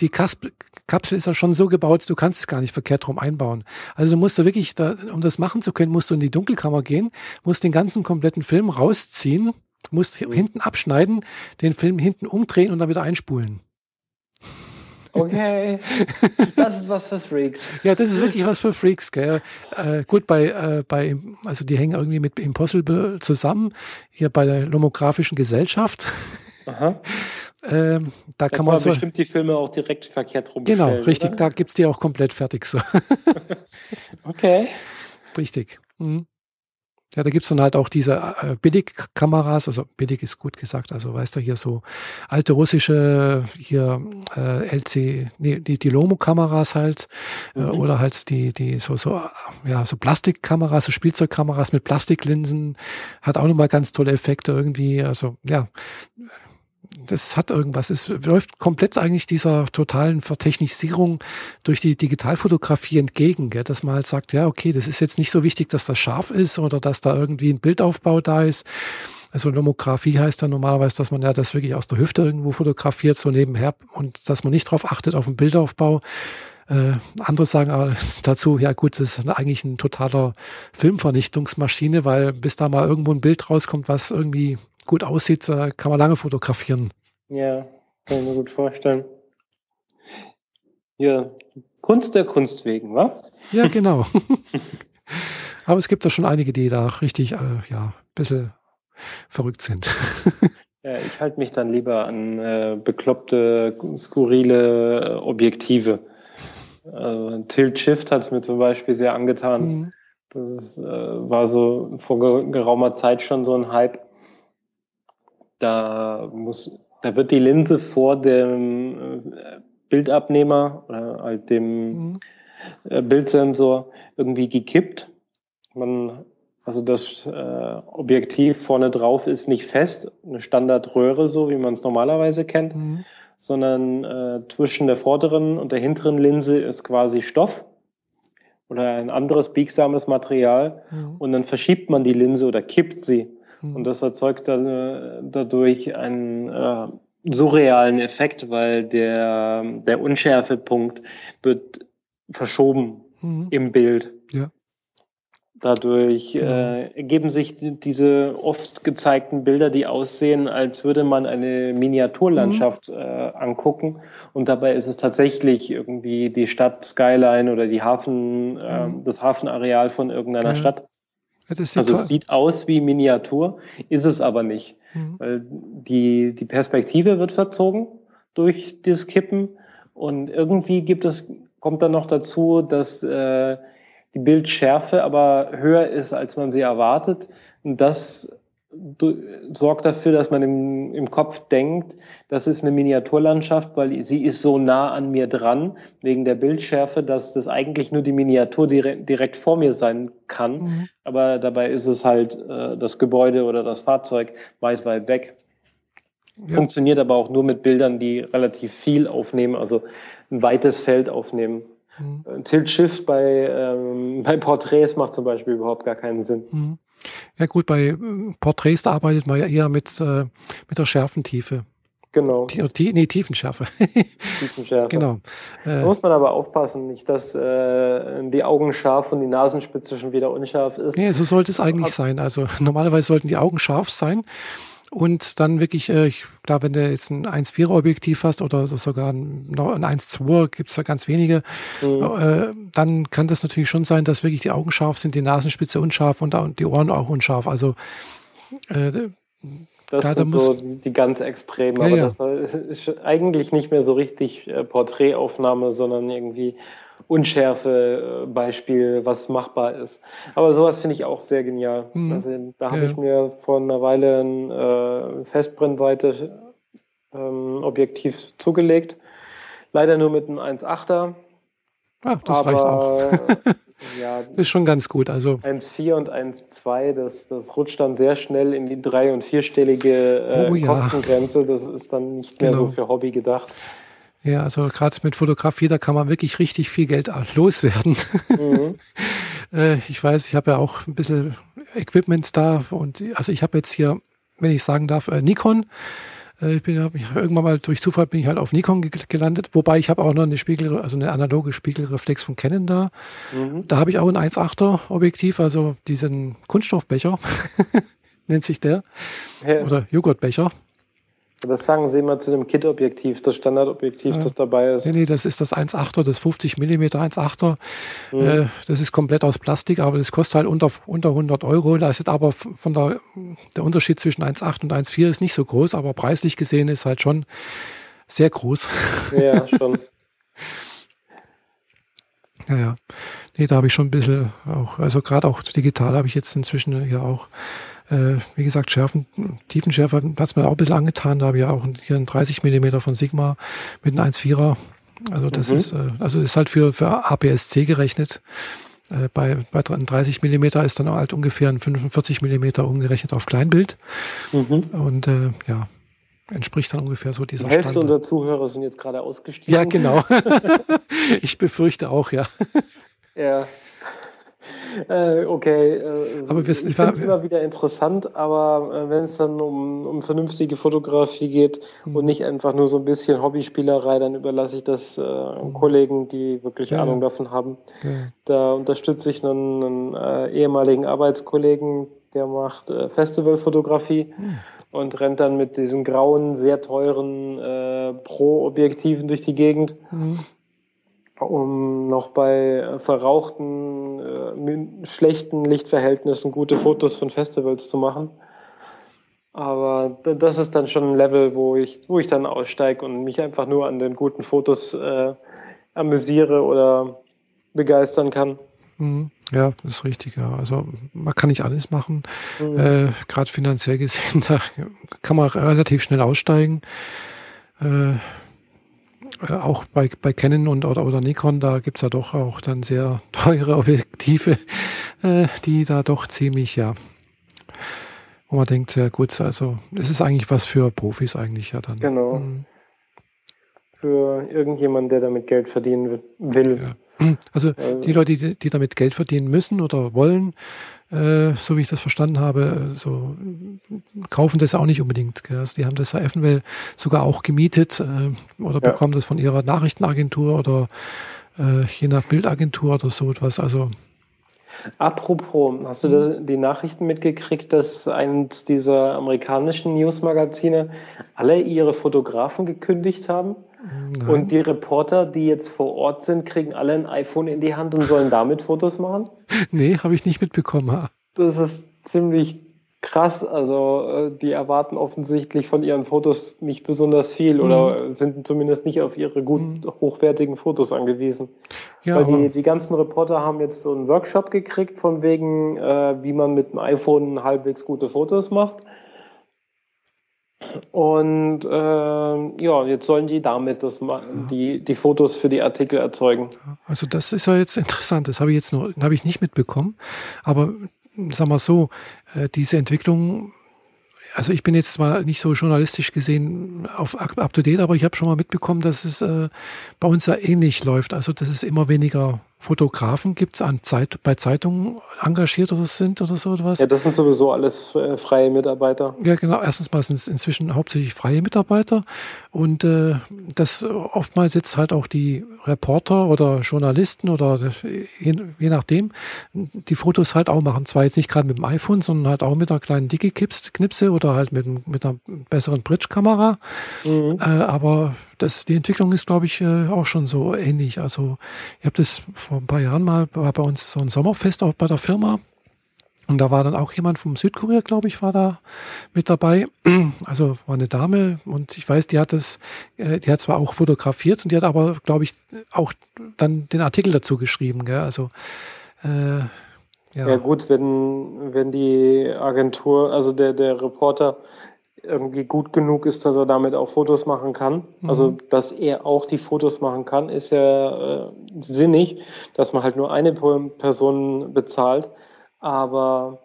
die Kasp Kapsel ist ja schon so gebaut, du kannst es gar nicht verkehrt rum einbauen. Also du musst da wirklich, da, um das machen zu können, musst du in die Dunkelkammer gehen, musst den ganzen kompletten Film rausziehen, musst mhm. hinten abschneiden, den Film hinten umdrehen und dann wieder einspulen. Okay, das ist was für Freaks. Ja, das ist wirklich was für Freaks. Gell? Äh, gut, bei, äh, bei, also die hängen irgendwie mit Impossible zusammen, hier bei der Lomografischen Gesellschaft. Aha. Ähm, da, da kann man so, bestimmt die Filme auch direkt verkehrt rum Genau, richtig. Oder? Da gibt es die auch komplett fertig so. okay. Richtig. Mhm. Ja, da gibt's dann halt auch diese äh, Billigkameras, also billig ist gut gesagt, also weißt du, hier so alte russische, hier äh, LC, nee, die, die Lomo-Kameras halt, äh, mhm. oder halt die, die so, so, ja, so Plastikkameras, so Spielzeugkameras mit Plastiklinsen, hat auch nochmal ganz tolle Effekte irgendwie, also ja, das hat irgendwas. Es läuft komplett eigentlich dieser totalen Vertechnisierung durch die Digitalfotografie entgegen, gell? dass man halt sagt, ja, okay, das ist jetzt nicht so wichtig, dass das scharf ist oder dass da irgendwie ein Bildaufbau da ist. Also Nomografie heißt dann normalerweise, dass man ja das wirklich aus der Hüfte irgendwo fotografiert, so nebenher und dass man nicht darauf achtet auf den Bildaufbau. Äh, andere sagen aber dazu, ja gut, das ist eigentlich ein totaler Filmvernichtungsmaschine, weil bis da mal irgendwo ein Bild rauskommt, was irgendwie gut aussieht, äh, kann man lange fotografieren. Ja, kann ich mir gut vorstellen. Ja, Kunst der Kunst wegen, wa? Ja, genau. Aber es gibt da schon einige, die da richtig, äh, ja, ein bisschen verrückt sind. ja, ich halte mich dann lieber an äh, bekloppte, skurrile äh, Objektive. Also Tilt Shift hat es mir zum Beispiel sehr angetan. Mhm. Das ist, äh, war so vor geraumer Zeit schon so ein Hype. Da muss, da wird die Linse vor dem äh, Bildabnehmer oder halt dem mhm. Äh, Bildsensor irgendwie gekippt. Man, also das äh, Objektiv vorne drauf ist nicht fest, eine Standardröhre, so wie man es normalerweise kennt, mhm. sondern äh, zwischen der vorderen und der hinteren Linse ist quasi Stoff oder ein anderes biegsames Material mhm. und dann verschiebt man die Linse oder kippt sie. Und das erzeugt dann, dadurch einen äh, surrealen Effekt, weil der, der Unschärfepunkt wird verschoben mhm. im Bild. Ja. Dadurch genau. äh, ergeben sich diese oft gezeigten Bilder, die aussehen, als würde man eine Miniaturlandschaft mhm. äh, angucken. Und dabei ist es tatsächlich irgendwie die Stadt Skyline oder die Hafen, mhm. das Hafenareal von irgendeiner ja. Stadt also es sieht aus wie Miniatur, ist es aber nicht. Mhm. Weil die, die Perspektive wird verzogen durch dieses Kippen und irgendwie gibt es, kommt dann noch dazu, dass äh, die Bildschärfe aber höher ist, als man sie erwartet. Und das sorgt dafür, dass man im, im Kopf denkt, das ist eine Miniaturlandschaft, weil sie ist so nah an mir dran, wegen der Bildschärfe, dass das eigentlich nur die Miniatur direkt, direkt vor mir sein kann. Mhm. Aber dabei ist es halt äh, das Gebäude oder das Fahrzeug weit, weit weg. Ja. Funktioniert aber auch nur mit Bildern, die relativ viel aufnehmen, also ein weites Feld aufnehmen. Mhm. Tilt Shift bei, ähm, bei Porträts macht zum Beispiel überhaupt gar keinen Sinn. Mhm. Ja gut, bei äh, Porträts arbeitet man ja eher mit, äh, mit der Schärfentiefe. Genau. Die, nee, Tiefenschärfe. Tiefenschärfe. genau. Da muss man aber aufpassen, nicht, dass äh, die Augen scharf und die Nasenspitze schon wieder unscharf ist. Nee, so sollte es eigentlich sein. Also normalerweise sollten die Augen scharf sein und dann wirklich, äh, klar, wenn du jetzt ein 1,4er Objektiv hast oder sogar ein, noch ein 1,2er, gibt es da ganz wenige, mhm. äh, dann kann das natürlich schon sein, dass wirklich die Augen scharf sind, die Nasenspitze unscharf und, und die Ohren auch unscharf. Also äh, das da, sind da so die ganz extremen, ja, aber ja. das ist eigentlich nicht mehr so richtig äh, Porträtaufnahme, sondern irgendwie Unschärfe-Beispiel, was machbar ist. Aber sowas finde ich auch sehr genial. Mhm. Also da habe ja. ich mir vor einer Weile ein äh, Festbrennweite-Objektiv ähm, zugelegt. Leider nur mit einem 1,8er. Ja, das aber, reicht auch. ja, ist schon ganz gut. Also 1,4 und 1,2, das, das rutscht dann sehr schnell in die drei- und vierstellige äh, oh, ja. Kostengrenze. Das ist dann nicht mehr genau. so für Hobby gedacht. Ja, also gerade mit Fotografie, da kann man wirklich richtig viel Geld loswerden. Mhm. äh, ich weiß, ich habe ja auch ein bisschen Equipment da und also ich habe jetzt hier, wenn ich sagen darf, äh, Nikon. Äh, ich bin hab mich irgendwann mal durch Zufall bin ich halt auf Nikon gelandet, wobei ich habe auch noch eine Spiegel, also eine analoge Spiegelreflex von Canon da. Mhm. Da habe ich auch ein 1.8er Objektiv, also diesen Kunststoffbecher nennt sich der ja. oder Joghurtbecher. Das sagen Sie immer zu dem Kit-Objektiv, das Standardobjektiv, ja. das dabei ist. Nee, nee, das ist das 1,8er, das 50 mm 1,8er. Mhm. Äh, das ist komplett aus Plastik, aber das kostet halt unter, unter 100 Euro. Ist aber von der, der Unterschied zwischen 1,8 und 1,4 ist nicht so groß, aber preislich gesehen ist halt schon sehr groß. Ja, schon. ja, ja. Nee, da habe ich schon ein bisschen auch, also gerade auch digital habe ich jetzt inzwischen ja auch äh, wie gesagt, Schärfen, Tiefenschärfe hat es mir auch ein bisschen angetan. Da habe ich ja auch hier einen 30 Millimeter von Sigma mit einem 1,4er. Also das mhm. ist, äh, also ist halt für, für APS-C gerechnet. Äh, bei, bei 30 Millimeter ist dann halt ungefähr ein 45 Millimeter umgerechnet auf Kleinbild. Mhm. Und äh, ja, entspricht dann ungefähr so dieser Die Hälfte Standard. unserer Zuhörer sind jetzt gerade ausgestiegen. Ja, genau. ich befürchte auch, ja. Ja. Äh, okay, äh, aber ich finde es immer wieder interessant, aber äh, wenn es dann um, um vernünftige Fotografie geht mhm. und nicht einfach nur so ein bisschen Hobbyspielerei, dann überlasse ich das mhm. Kollegen, die wirklich ja, Ahnung davon haben. Ja. Da unterstütze ich einen, einen äh, ehemaligen Arbeitskollegen, der macht äh, Festivalfotografie mhm. und rennt dann mit diesen grauen, sehr teuren Pro-Objektiven durch die Gegend. Mhm um noch bei verrauchten, äh, schlechten Lichtverhältnissen gute Fotos von Festivals zu machen. Aber das ist dann schon ein Level, wo ich, wo ich dann aussteige und mich einfach nur an den guten Fotos äh, amüsiere oder begeistern kann. Mhm. Ja, das ist richtig, ja. Also man kann nicht alles machen. Mhm. Äh, Gerade finanziell gesehen, da kann man relativ schnell aussteigen. Äh, äh, auch bei, bei Canon und oder, oder Nikon, da gibt's ja doch auch dann sehr teure Objektive, äh, die da doch ziemlich, ja, wo man denkt, sehr gut, also es ist eigentlich was für Profis eigentlich ja dann. Genau. Mhm. Für irgendjemand, der damit Geld verdienen will. Ja. Also die Leute, die, die damit Geld verdienen müssen oder wollen, äh, so wie ich das verstanden habe, so kaufen das auch nicht unbedingt. Gell? Also die haben das ja eventuell sogar auch gemietet äh, oder ja. bekommen das von ihrer Nachrichtenagentur oder äh, je nach Bildagentur oder so etwas. Also Apropos, hast du die Nachrichten mitgekriegt, dass eines dieser amerikanischen Newsmagazine alle ihre Fotografen gekündigt haben? Nein. Und die Reporter, die jetzt vor Ort sind, kriegen alle ein iPhone in die Hand und sollen damit Fotos machen? Nee, habe ich nicht mitbekommen. Das ist ziemlich krass. Also äh, die erwarten offensichtlich von ihren Fotos nicht besonders viel mhm. oder sind zumindest nicht auf ihre gut mhm. hochwertigen Fotos angewiesen. Ja, Weil die, die ganzen Reporter haben jetzt so einen Workshop gekriegt von wegen, äh, wie man mit dem iPhone halbwegs gute Fotos macht. Und äh, ja, jetzt sollen die damit das die, die Fotos für die Artikel erzeugen. Also das ist ja jetzt interessant, das habe ich jetzt noch, habe ich nicht mitbekommen. Aber sag mal so, äh, diese Entwicklung also ich bin jetzt zwar nicht so journalistisch gesehen auf up to date, aber ich habe schon mal mitbekommen, dass es äh, bei uns ja ähnlich läuft. Also dass es immer weniger Fotografen gibt an Zeit, bei Zeitungen engagiert oder sind oder so etwas. Ja, das sind sowieso alles äh, freie Mitarbeiter. Ja, genau. Erstens mal sind es inzwischen hauptsächlich freie Mitarbeiter und äh, das oftmals jetzt halt auch die Reporter oder Journalisten oder je, je nachdem die Fotos halt auch machen. Zwar jetzt nicht gerade mit dem iPhone, sondern halt auch mit einer kleinen Digi-Knipse oder halt mit, mit einer besseren Bridge-Kamera. Mhm. Äh, aber das, die Entwicklung ist, glaube ich, äh, auch schon so ähnlich. Also ich habe das vor ein paar Jahren mal, war bei uns so ein Sommerfest auch bei der Firma. Und da war dann auch jemand vom Südkurier, glaube ich, war da mit dabei. Also war eine Dame und ich weiß, die hat es, äh, die hat zwar auch fotografiert und die hat aber, glaube ich, auch dann den Artikel dazu geschrieben. Gell? Also äh, ja. ja gut, wenn wenn die Agentur, also der der Reporter irgendwie gut genug ist, dass er damit auch Fotos machen kann. Mhm. Also, dass er auch die Fotos machen kann, ist ja äh, sinnig, dass man halt nur eine Person bezahlt aber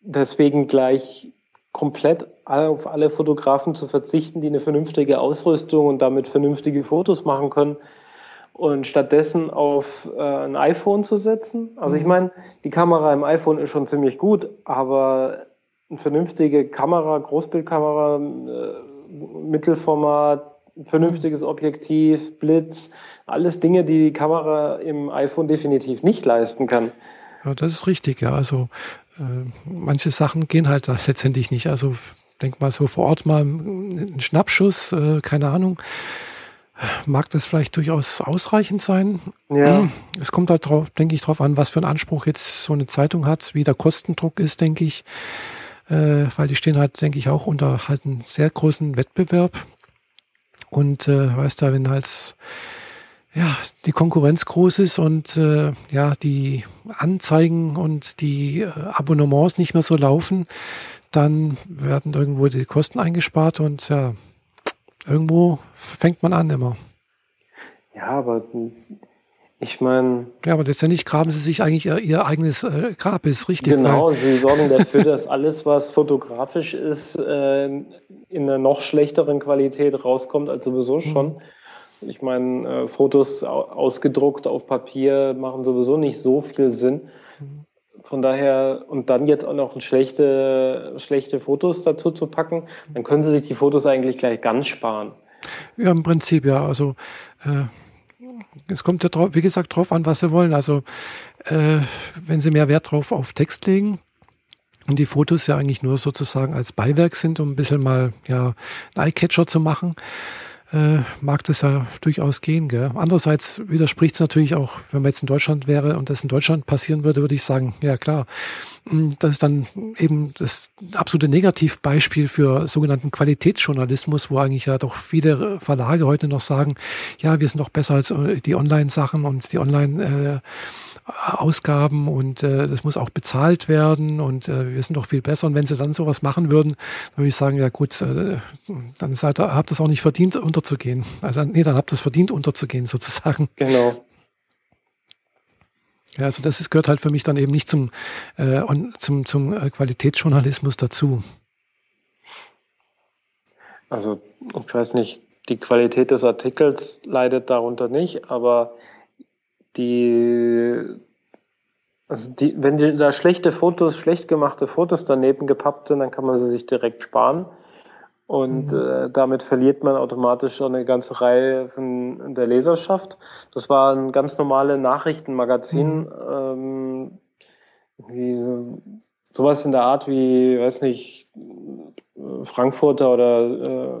deswegen gleich komplett auf alle Fotografen zu verzichten, die eine vernünftige Ausrüstung und damit vernünftige Fotos machen können und stattdessen auf äh, ein iPhone zu setzen. Also ich mhm. meine, die Kamera im iPhone ist schon ziemlich gut, aber eine vernünftige Kamera, Großbildkamera, äh, Mittelformat, vernünftiges Objektiv, Blitz, alles Dinge, die die Kamera im iPhone definitiv nicht leisten kann. Ja, das ist richtig, ja. Also äh, manche Sachen gehen halt da letztendlich nicht. Also denk mal so vor Ort mal ein Schnappschuss, äh, keine Ahnung. Mag das vielleicht durchaus ausreichend sein? Ja. Es kommt halt drauf, denke ich, drauf an, was für einen Anspruch jetzt so eine Zeitung hat, wie der Kostendruck ist, denke ich. Äh, weil die stehen halt, denke ich, auch unter halt einem sehr großen Wettbewerb. Und äh, weißt du, wenn halt ja, die Konkurrenz groß ist und äh, ja, die Anzeigen und die äh, Abonnements nicht mehr so laufen, dann werden irgendwo die Kosten eingespart und ja, irgendwo fängt man an immer. Ja, aber ich meine. Ja, aber letztendlich graben sie sich eigentlich ihr, ihr eigenes äh, Grab, ist richtig. Genau, sie sorgen dafür, dass alles, was fotografisch ist, äh, in einer noch schlechteren Qualität rauskommt als sowieso schon. Mhm. Ich meine, äh, Fotos ausgedruckt auf Papier machen sowieso nicht so viel Sinn. Von daher, und dann jetzt auch noch schlechte, schlechte Fotos dazu zu packen, dann können Sie sich die Fotos eigentlich gleich ganz sparen. Ja, im Prinzip, ja. Also äh, es kommt ja drauf, wie gesagt, drauf an, was Sie wollen. Also äh, wenn Sie mehr Wert drauf auf Text legen, und die Fotos ja eigentlich nur sozusagen als Beiwerk sind, um ein bisschen mal ja, ein Eyecatcher zu machen, äh, mag das ja durchaus gehen. Gell? Andererseits widerspricht es natürlich auch, wenn man jetzt in Deutschland wäre und das in Deutschland passieren würde, würde ich sagen, ja klar, das ist dann eben das absolute Negativbeispiel für sogenannten Qualitätsjournalismus, wo eigentlich ja doch viele Verlage heute noch sagen, ja, wir sind doch besser als äh, die Online-Sachen und die Online- Ausgaben und äh, das muss auch bezahlt werden und äh, wir sind doch viel besser. Und wenn sie dann sowas machen würden, dann würde ich sagen, ja gut, dann seid ihr, habt ihr es auch nicht verdient, unterzugehen. Also nee, dann habt ihr es verdient, unterzugehen sozusagen. Genau. Ja, also das ist, gehört halt für mich dann eben nicht zum, äh, zum, zum äh, Qualitätsjournalismus dazu. Also ich weiß nicht, die Qualität des Artikels leidet darunter nicht, aber die, also die, wenn die, da schlechte Fotos, schlecht gemachte Fotos daneben gepappt sind, dann kann man sie sich direkt sparen. Und mhm. äh, damit verliert man automatisch schon eine ganze Reihe von der Leserschaft. Das war ein ganz normales Nachrichtenmagazin, mhm. ähm, wie so, sowas in der Art wie, weiß nicht, Frankfurter oder äh,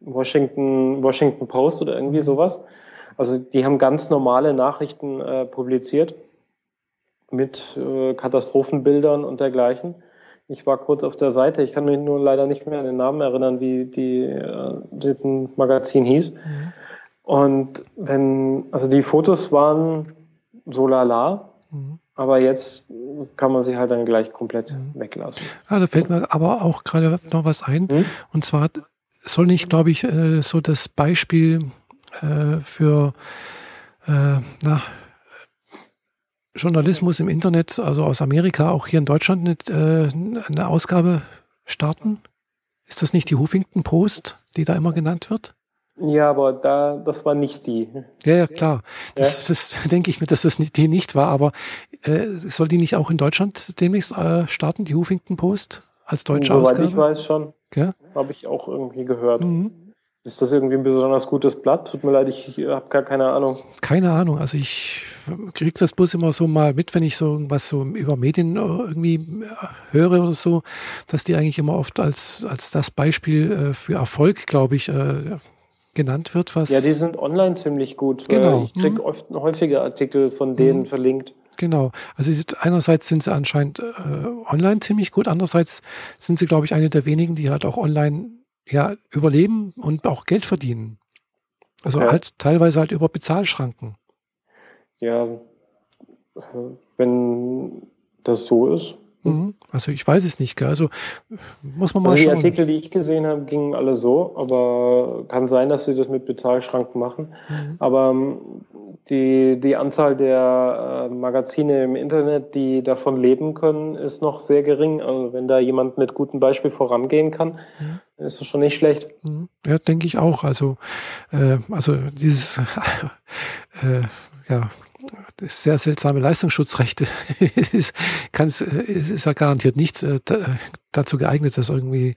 Washington, Washington Post oder irgendwie mhm. sowas. Also die haben ganz normale Nachrichten äh, publiziert mit äh, Katastrophenbildern und dergleichen. Ich war kurz auf der Seite, ich kann mich nur leider nicht mehr an den Namen erinnern, wie die, äh, Magazin hieß. Mhm. Und wenn, also die Fotos waren so lala, mhm. aber jetzt kann man sie halt dann gleich komplett mhm. weglassen. Ja, da fällt mir aber auch gerade noch was ein. Mhm. Und zwar soll nicht, glaube ich, äh, so das Beispiel äh, für äh, na, Journalismus im Internet, also aus Amerika, auch hier in Deutschland nicht, äh, eine Ausgabe starten? Ist das nicht die Huffington Post, die da immer genannt wird? Ja, aber da, das war nicht die. Ja, ja, klar. Das, ja. das denke ich mir, dass das die nicht war, aber äh, soll die nicht auch in Deutschland demnächst äh, starten, die Huffington Post als deutsche Soweit Ausgabe? Soweit ich weiß schon. Ja? Habe ich auch irgendwie gehört. Mhm. Ist das irgendwie ein besonders gutes Blatt? Tut mir leid, ich habe gar keine Ahnung. Keine Ahnung. Also ich kriege das bloß immer so mal mit, wenn ich so was so über Medien irgendwie höre oder so, dass die eigentlich immer oft als, als das Beispiel äh, für Erfolg, glaube ich, äh, genannt wird. Was ja, die sind online ziemlich gut. Genau. Ich kriege mhm. oft häufige Artikel von denen mhm. verlinkt. Genau. Also einerseits sind sie anscheinend äh, online ziemlich gut, andererseits sind sie, glaube ich, eine der wenigen, die halt auch online ja überleben und auch Geld verdienen. Also okay. halt teilweise halt über Bezahlschranken. Ja, wenn das so ist. Mhm. Also ich weiß es nicht, gell? also muss man mal also die schauen. Die Artikel, die ich gesehen habe, gingen alle so, aber kann sein, dass sie das mit Bezahlschranken machen. Mhm. Aber ähm, die, die Anzahl der äh, Magazine im Internet, die davon leben können, ist noch sehr gering. Also wenn da jemand mit gutem Beispiel vorangehen kann, mhm. ist das schon nicht schlecht. Mhm. Ja, denke ich auch. Also, äh, also dieses äh, ja, sehr seltsame Leistungsschutzrechte ist, kann's, ist ja garantiert nicht äh, dazu geeignet, das irgendwie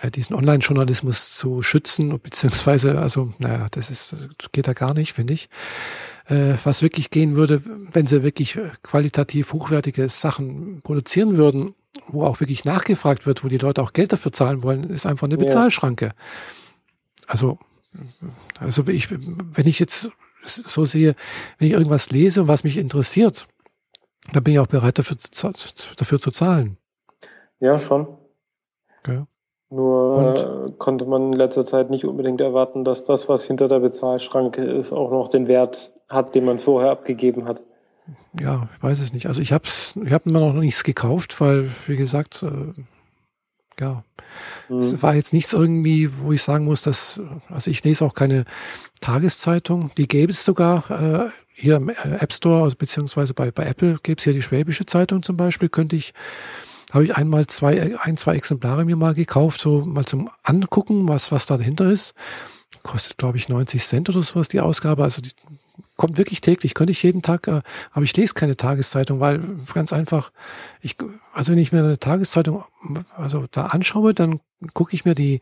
äh, diesen Online-Journalismus zu schützen, beziehungsweise, also, naja, das ist, geht da gar nicht, finde ich. Äh, was wirklich gehen würde, wenn sie wirklich qualitativ hochwertige Sachen produzieren würden, wo auch wirklich nachgefragt wird, wo die Leute auch Geld dafür zahlen wollen, ist einfach eine Bezahlschranke. Also, also ich, wenn ich jetzt so sehe, wenn ich irgendwas lese und was mich interessiert, dann bin ich auch bereit dafür, dafür zu zahlen. Ja, schon. Okay. Nur und? Äh, konnte man in letzter Zeit nicht unbedingt erwarten, dass das, was hinter der Bezahlschranke ist, auch noch den Wert hat, den man vorher abgegeben hat. Ja, ich weiß es nicht. Also ich habe ich hab mir noch nichts gekauft, weil, wie gesagt, äh, ja, mhm. es war jetzt nichts irgendwie, wo ich sagen muss, dass, also ich lese auch keine Tageszeitung, die gäbe es sogar äh, hier im äh, App Store, also beziehungsweise bei, bei Apple gäbe es hier die Schwäbische Zeitung zum Beispiel, könnte ich, habe ich einmal zwei, ein, zwei Exemplare mir mal gekauft, so mal zum Angucken, was, was da dahinter ist. Kostet, glaube ich, 90 Cent oder sowas die Ausgabe. Also die kommt wirklich täglich, könnte ich jeden Tag, äh, aber ich lese keine Tageszeitung, weil ganz einfach, ich, also wenn ich mir eine Tageszeitung also da anschaue, dann gucke ich mir die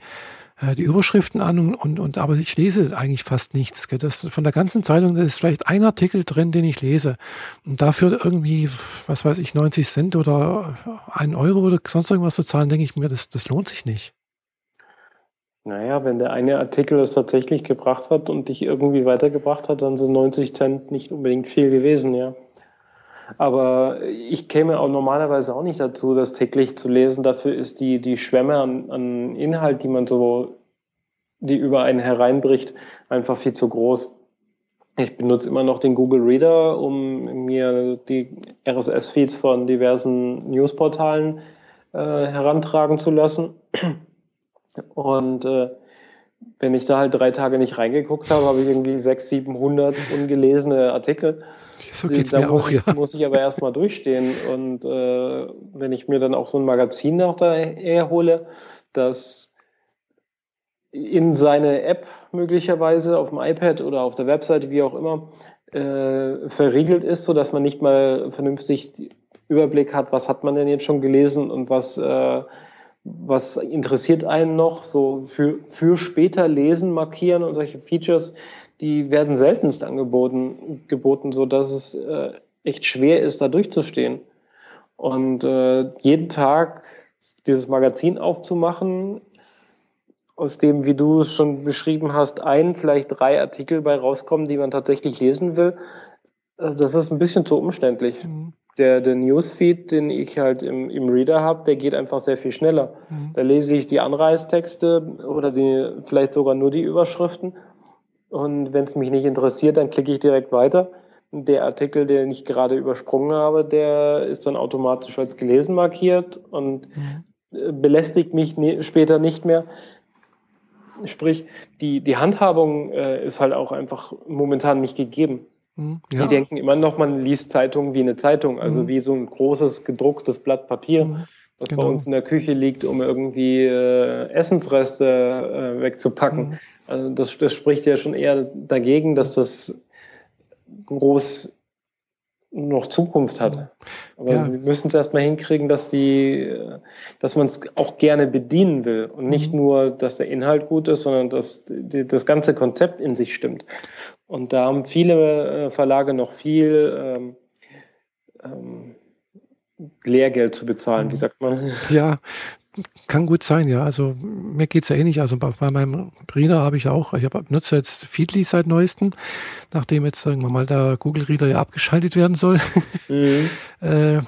äh, die Überschriften an und, und, und aber ich lese eigentlich fast nichts. Gell? Das, von der ganzen Zeitung da ist vielleicht ein Artikel drin, den ich lese. Und dafür irgendwie, was weiß ich, 90 Cent oder ein Euro oder sonst irgendwas zu zahlen, denke ich mir, das, das lohnt sich nicht. Naja, wenn der eine Artikel es tatsächlich gebracht hat und dich irgendwie weitergebracht hat, dann sind 90 Cent nicht unbedingt viel gewesen, ja. Aber ich käme auch normalerweise auch nicht dazu, das täglich zu lesen. Dafür ist die, die Schwemme an, an Inhalt, die man so, die über einen hereinbricht, einfach viel zu groß. Ich benutze immer noch den Google Reader, um mir die RSS-Feeds von diversen Newsportalen äh, herantragen zu lassen. Und äh, wenn ich da halt drei Tage nicht reingeguckt habe, habe ich irgendwie 600, 700 ungelesene Artikel. So geht's da mir muss auch, ich, ja. Muss ich aber erstmal durchstehen. Und äh, wenn ich mir dann auch so ein Magazin noch daher hole, das in seine App möglicherweise auf dem iPad oder auf der Webseite, wie auch immer, äh, verriegelt ist, so dass man nicht mal vernünftig Überblick hat, was hat man denn jetzt schon gelesen und was äh, was interessiert einen noch? So für, für später lesen, markieren und solche Features, die werden seltenst angeboten, geboten, so es äh, echt schwer ist, da durchzustehen. Und äh, jeden Tag dieses Magazin aufzumachen, aus dem, wie du es schon beschrieben hast, ein, vielleicht drei Artikel bei rauskommen, die man tatsächlich lesen will, äh, das ist ein bisschen zu umständlich. Mhm der, der Newsfeed, den ich halt im, im Reader habe, der geht einfach sehr viel schneller. Mhm. Da lese ich die Anreißtexte oder die, vielleicht sogar nur die Überschriften. Und wenn es mich nicht interessiert, dann klicke ich direkt weiter. Der Artikel, den ich gerade übersprungen habe, der ist dann automatisch als gelesen markiert und mhm. belästigt mich ne später nicht mehr. Sprich, die, die Handhabung äh, ist halt auch einfach momentan nicht gegeben. Hm, ja. Die denken immer noch, man liest Zeitungen wie eine Zeitung, also mhm. wie so ein großes gedrucktes Blatt Papier, mhm. das genau. bei uns in der Küche liegt, um irgendwie äh, Essensreste äh, wegzupacken. Mhm. Also das, das spricht ja schon eher dagegen, dass das groß noch Zukunft hat. Aber ja. wir müssen es erstmal hinkriegen, dass die, dass man es auch gerne bedienen will und nicht mhm. nur, dass der Inhalt gut ist, sondern dass die, das ganze Konzept in sich stimmt. Und da haben viele äh, Verlage noch viel ähm, ähm, Lehrgeld zu bezahlen, wie mhm. sagt man? Ja, kann gut sein, ja. Also mir geht's ja ähnlich. Also bei, bei meinem Reader habe ich auch, ich hab, nutze jetzt Feedly seit neuestem, nachdem jetzt irgendwann mal der Google Reader ja abgeschaltet werden soll. Mhm. äh,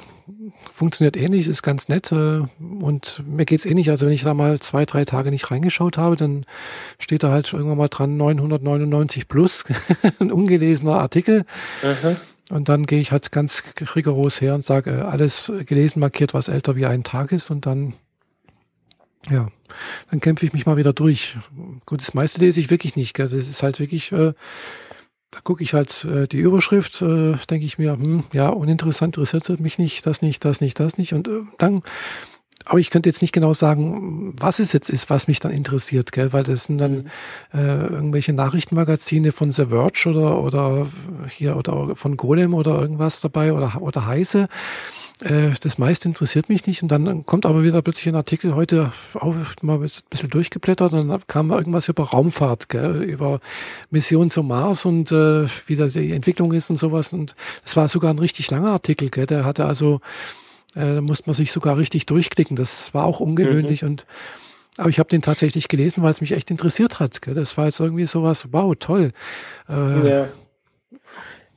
funktioniert ähnlich, ist ganz nett äh, und mir geht's ähnlich. Also wenn ich da mal zwei, drei Tage nicht reingeschaut habe, dann steht da halt irgendwann mal dran 999 plus, ein ungelesener Artikel. Mhm. Und dann gehe ich halt ganz rigoros her und sage, äh, alles gelesen, markiert, was älter wie ein Tag ist und dann, ja, dann kämpfe ich mich mal wieder durch. Gut, das meiste lese ich wirklich nicht. Gell? Das ist halt wirklich, äh, da gucke ich halt äh, die Überschrift, äh, denke ich mir, hm, ja, uninteressant, interessiert mich nicht, das nicht, das nicht, das nicht. Und äh, dann aber ich könnte jetzt nicht genau sagen, was es jetzt ist, was mich dann interessiert, gell? weil das sind dann mhm. äh, irgendwelche Nachrichtenmagazine von The Verge oder oder hier oder von Golem oder irgendwas dabei oder oder Heise. Äh, das meiste interessiert mich nicht und dann kommt aber wieder plötzlich ein Artikel heute auch mal ein bisschen durchgeblättert und dann kam irgendwas über Raumfahrt, gell? über Mission zum Mars und äh, wie da die Entwicklung ist und sowas und das war sogar ein richtig langer Artikel, gell? der hatte also äh, da musste man sich sogar richtig durchklicken. Das war auch ungewöhnlich mhm. und aber ich habe den tatsächlich gelesen, weil es mich echt interessiert hat. Gell? Das war jetzt irgendwie sowas, wow, toll. Äh, ja.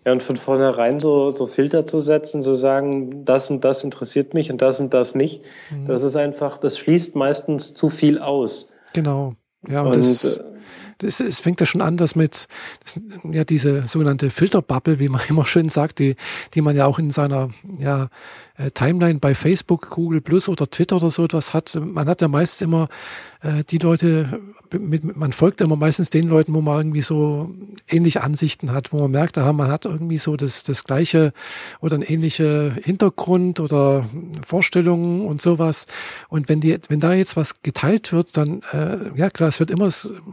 Ja, und von vornherein so, so Filter zu setzen, zu sagen, das und das interessiert mich und das und das nicht, mhm. das ist einfach, das schließt meistens zu viel aus. Genau. Ja, und, und das, äh, das, es fängt ja schon an, dass mit das, ja diese sogenannte Filterbubble, wie man immer schön sagt, die, die man ja auch in seiner ja, äh, Timeline bei Facebook, Google Plus oder Twitter oder so etwas hat. Man hat ja meistens immer äh, die Leute, mit, man folgt immer meistens den Leuten, wo man irgendwie so ähnliche Ansichten hat, wo man merkt, aha, man hat irgendwie so das, das gleiche oder ein ähnliche Hintergrund oder Vorstellungen und sowas. Und wenn die, wenn da jetzt was geteilt wird, dann, äh, ja klar, es wird immer,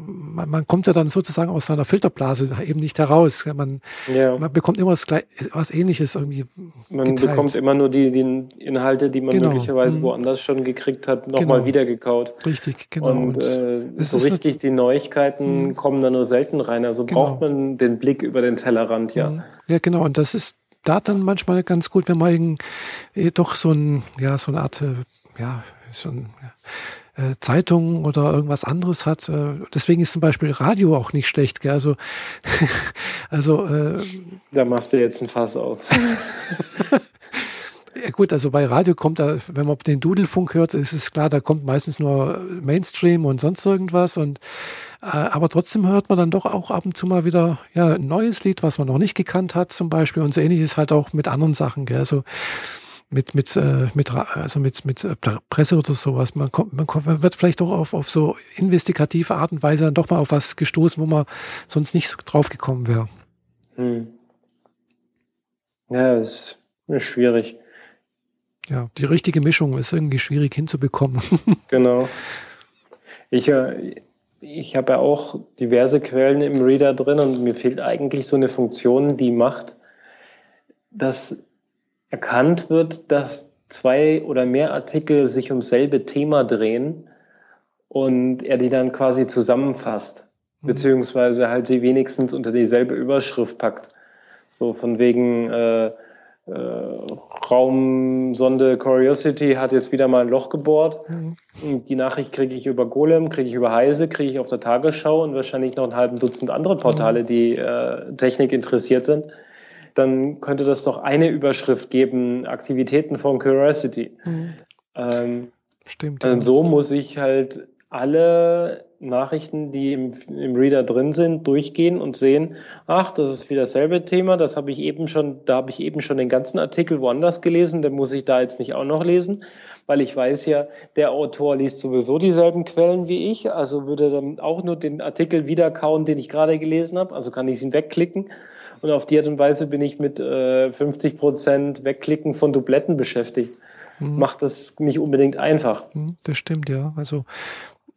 man, man kommt ja dann sozusagen aus seiner Filterblase eben nicht heraus. Man, ja. man bekommt immer was, was ähnliches irgendwie. Man geteilt. bekommt immer nur die, die Inhalte, die man genau. möglicherweise mhm. woanders schon gekriegt hat, nochmal genau. wiedergekaut. Richtig, genau. Und, und äh, so richtig die Neuigkeiten mhm. kommen da nur selten rein. Also genau. braucht man den Blick über den Tellerrand, ja. Mhm. Ja, genau. Und das ist da dann manchmal ganz gut, wenn man äh, doch so ein, ja, so eine Art, äh, ja, so ein, äh, Zeitung oder irgendwas anderes hat. Äh, deswegen ist zum Beispiel Radio auch nicht schlecht. Gell? Also, also äh, da machst du jetzt ein Fass auf. Ja gut, also bei Radio kommt da, wenn man den Dudelfunk hört, ist es klar, da kommt meistens nur Mainstream und sonst irgendwas und äh, aber trotzdem hört man dann doch auch ab und zu mal wieder ja ein neues Lied, was man noch nicht gekannt hat zum Beispiel und so ähnlich ist halt auch mit anderen Sachen, gell? also mit mit äh, mit also mit mit äh, Presse oder sowas. Man kommt, man kommt, man wird vielleicht doch auf auf so investigative Art und Weise dann doch mal auf was gestoßen, wo man sonst nicht so drauf gekommen wäre. Hm. Ja, ist, ist schwierig ja, die richtige Mischung ist irgendwie schwierig hinzubekommen. genau. Ich, äh, ich habe ja auch diverse Quellen im Reader drin und mir fehlt eigentlich so eine Funktion, die macht, dass erkannt wird, dass zwei oder mehr Artikel sich ums selbe Thema drehen und er die dann quasi zusammenfasst, mhm. beziehungsweise halt sie wenigstens unter dieselbe Überschrift packt. So von wegen, äh, äh, Raumsonde Curiosity hat jetzt wieder mal ein Loch gebohrt. Mhm. Die Nachricht kriege ich über Golem, kriege ich über Heise, kriege ich auf der Tagesschau und wahrscheinlich noch ein halben Dutzend andere Portale, mhm. die äh, Technik interessiert sind. Dann könnte das doch eine Überschrift geben, Aktivitäten von Curiosity. Mhm. Ähm, Stimmt. Ja. so muss ich halt alle Nachrichten, die im, im Reader drin sind, durchgehen und sehen, ach, das ist wieder dasselbe Thema, das habe ich eben schon, da habe ich eben schon den ganzen Artikel woanders gelesen, den muss ich da jetzt nicht auch noch lesen, weil ich weiß ja, der Autor liest sowieso dieselben Quellen wie ich, also würde dann auch nur den Artikel wiederkauen, den ich gerade gelesen habe, also kann ich ihn wegklicken. Und auf die Art und Weise bin ich mit äh, 50 Prozent Wegklicken von Dubletten beschäftigt. Mhm. Macht das nicht unbedingt einfach. Mhm, das stimmt, ja. Also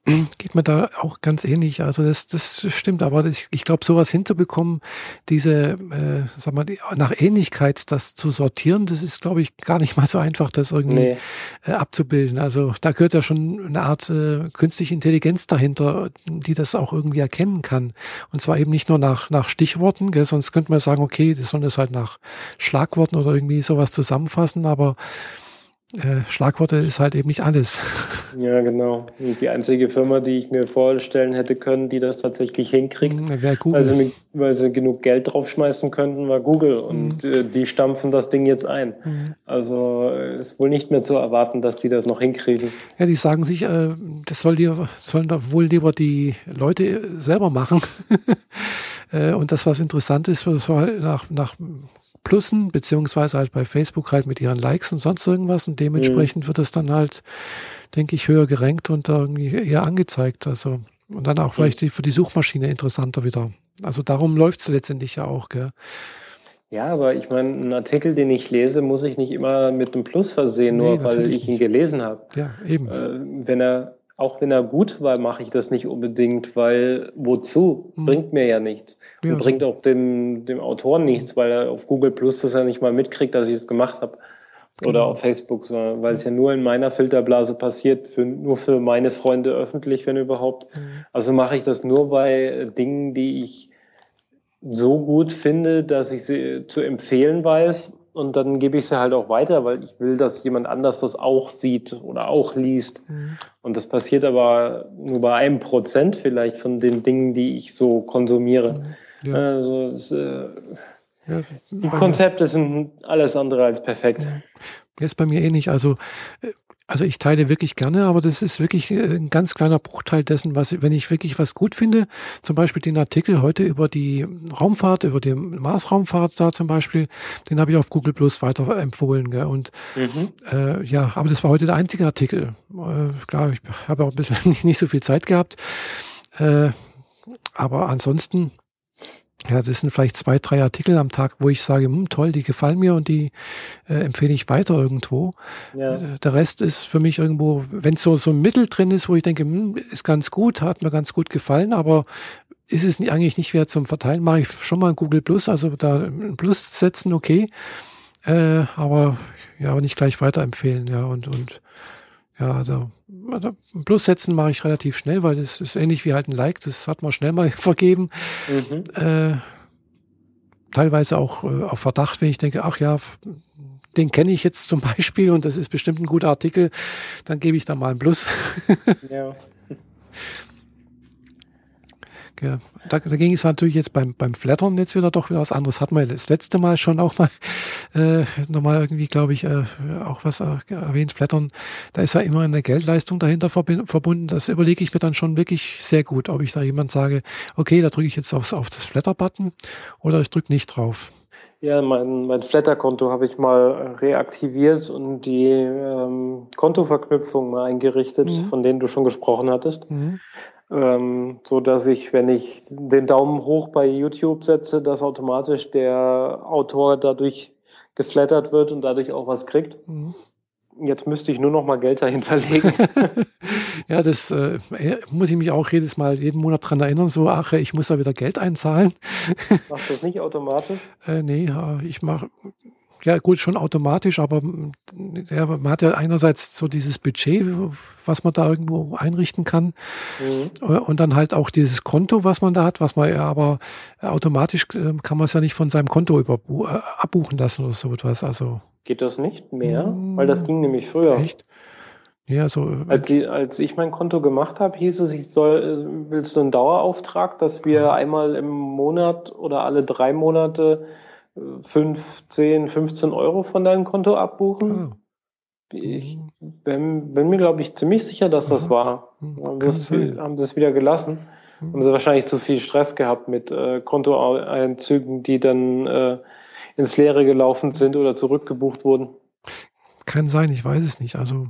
geht mir da auch ganz ähnlich. Also das, das stimmt, aber das, ich glaube, sowas hinzubekommen, diese, äh, sag mal, die, nach Ähnlichkeit das zu sortieren, das ist, glaube ich, gar nicht mal so einfach, das irgendwie nee. äh, abzubilden. Also da gehört ja schon eine Art äh, künstliche Intelligenz dahinter, die das auch irgendwie erkennen kann. Und zwar eben nicht nur nach, nach Stichworten, gell, sonst könnte man sagen, okay, das soll das halt nach Schlagworten oder irgendwie sowas zusammenfassen, aber äh, Schlagworte ist halt eben nicht alles. Ja, genau. Die einzige Firma, die ich mir vorstellen hätte können, die das tatsächlich hinkriegt, hm, weil sie, weil sie genug Geld draufschmeißen könnten, war Google. Und mhm. äh, die stampfen das Ding jetzt ein. Mhm. Also äh, ist wohl nicht mehr zu erwarten, dass die das noch hinkriegen. Ja, die sagen sich, äh, das soll die, sollen da wohl lieber die Leute selber machen. Und das, was interessant ist, nach, nach Plussen, beziehungsweise halt bei Facebook halt mit ihren Likes und sonst irgendwas und dementsprechend mhm. wird es dann halt, denke ich, höher gerankt und irgendwie eher angezeigt. Also und dann auch mhm. vielleicht für die Suchmaschine interessanter wieder. Also darum läuft es letztendlich ja auch, gell? Ja, aber ich meine, einen Artikel, den ich lese, muss ich nicht immer mit einem Plus versehen, nur nee, weil ich ihn gelesen habe. Ja, eben. Äh, wenn er auch wenn er gut war, mache ich das nicht unbedingt, weil wozu? Hm. Bringt mir ja nichts. Ja, und bringt auch dem, dem Autoren nichts, weil er auf Google Plus das ja nicht mal mitkriegt, dass ich es gemacht habe. Genau. Oder auf Facebook, sondern weil es ja nur in meiner Filterblase passiert, für, nur für meine Freunde öffentlich, wenn überhaupt. Mhm. Also mache ich das nur bei Dingen, die ich so gut finde, dass ich sie zu empfehlen weiß und dann gebe ich sie halt auch weiter, weil ich will, dass jemand anders das auch sieht oder auch liest. Mhm. Und das passiert aber nur bei einem Prozent vielleicht von den Dingen, die ich so konsumiere. Mhm. Ja. Also es, äh, ja, die Konzepte sind alles andere als perfekt. Jetzt bei mir eh nicht. Also äh, also ich teile wirklich gerne, aber das ist wirklich äh, ein ganz kleiner Bruchteil dessen, was, wenn ich wirklich was gut finde, zum Beispiel den Artikel heute über die Raumfahrt, über die Marsraumfahrt da zum Beispiel, den habe ich auf Google Plus weiter empfohlen. Gell? Und mhm. äh, ja, aber das war heute der einzige Artikel. Äh, klar, ich habe auch ein bisschen nicht so viel Zeit gehabt. Äh, aber ansonsten ja, das sind vielleicht zwei, drei Artikel am Tag, wo ich sage, hm, toll, die gefallen mir und die äh, empfehle ich weiter irgendwo. Ja. Äh, der Rest ist für mich irgendwo, wenn so so ein Mittel drin ist, wo ich denke, hm, ist ganz gut, hat mir ganz gut gefallen, aber ist es eigentlich nicht wert zum Verteilen, mache ich schon mal ein Google Plus, also da ein Plus setzen, okay, äh, aber ja, aber nicht gleich weiterempfehlen, ja und und ja, also, also Plus setzen mache ich relativ schnell, weil das ist ähnlich wie halt ein Like, das hat man schnell mal vergeben. Mhm. Äh, teilweise auch äh, auf Verdacht, wenn ich denke, ach ja, den kenne ich jetzt zum Beispiel und das ist bestimmt ein guter Artikel, dann gebe ich da mal ein Plus. ja. Ja, da, da ging es natürlich jetzt beim, beim Flattern jetzt wieder doch wieder was anderes. Hatten wir das letzte Mal schon auch mal äh, nochmal irgendwie, glaube ich, äh, auch was äh, erwähnt. Flattern, da ist ja immer eine Geldleistung dahinter verbunden. Das überlege ich mir dann schon wirklich sehr gut, ob ich da jemand sage, okay, da drücke ich jetzt aufs, auf das Flatter-Button oder ich drücke nicht drauf. Ja, mein, mein Flatter-Konto habe ich mal reaktiviert und die ähm, Kontoverknüpfung mal eingerichtet, mhm. von denen du schon gesprochen hattest. Mhm ähm, so dass ich, wenn ich den Daumen hoch bei YouTube setze, dass automatisch der Autor dadurch geflattert wird und dadurch auch was kriegt. Mhm. Jetzt müsste ich nur noch mal Geld dahinter legen. ja, das äh, muss ich mich auch jedes Mal, jeden Monat dran erinnern, so, ach, ich muss da wieder Geld einzahlen. Machst du das nicht automatisch? äh, nee, ich mache ja gut, schon automatisch, aber ja, man hat ja einerseits so dieses Budget, was man da irgendwo einrichten kann mhm. und dann halt auch dieses Konto, was man da hat, was man ja aber automatisch ähm, kann man es ja nicht von seinem Konto über, äh, abbuchen lassen oder so etwas. Also geht das nicht mehr, mhm. weil das ging nämlich früher. Echt? Ja, so. Äh, als, die, als ich mein Konto gemacht habe, hieß es, ich soll, äh, willst du einen Dauerauftrag, dass wir einmal im Monat oder alle drei Monate 5, 10, 15 Euro von deinem Konto abbuchen. Oh. Ich bin, bin mir, glaube ich, ziemlich sicher, dass das war. Hm, haben das, haben das wieder gelassen. Hm. Haben sie wahrscheinlich zu viel Stress gehabt mit äh, Kontoeinzügen, die dann äh, ins Leere gelaufen sind oder zurückgebucht wurden. Kann sein, ich weiß es nicht. Also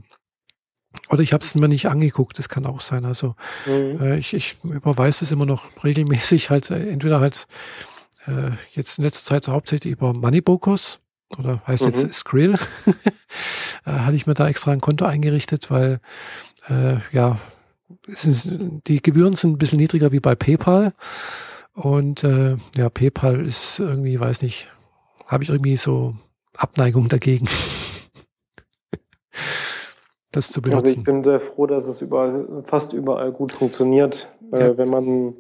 oder ich habe es mir nicht angeguckt, das kann auch sein. Also mhm. äh, ich, ich überweise es immer noch regelmäßig halt, äh, entweder halt äh, jetzt in letzter Zeit hauptsächlich über Moneybokos oder heißt mhm. jetzt Skrill. äh, hatte ich mir da extra ein Konto eingerichtet, weil äh, ja, ist, die Gebühren sind ein bisschen niedriger wie bei PayPal. Und äh, ja, PayPal ist irgendwie, weiß nicht, habe ich irgendwie so Abneigung dagegen. das zu benutzen. Also ich bin sehr froh, dass es überall, fast überall gut funktioniert. Äh, ja. Äh, wenn man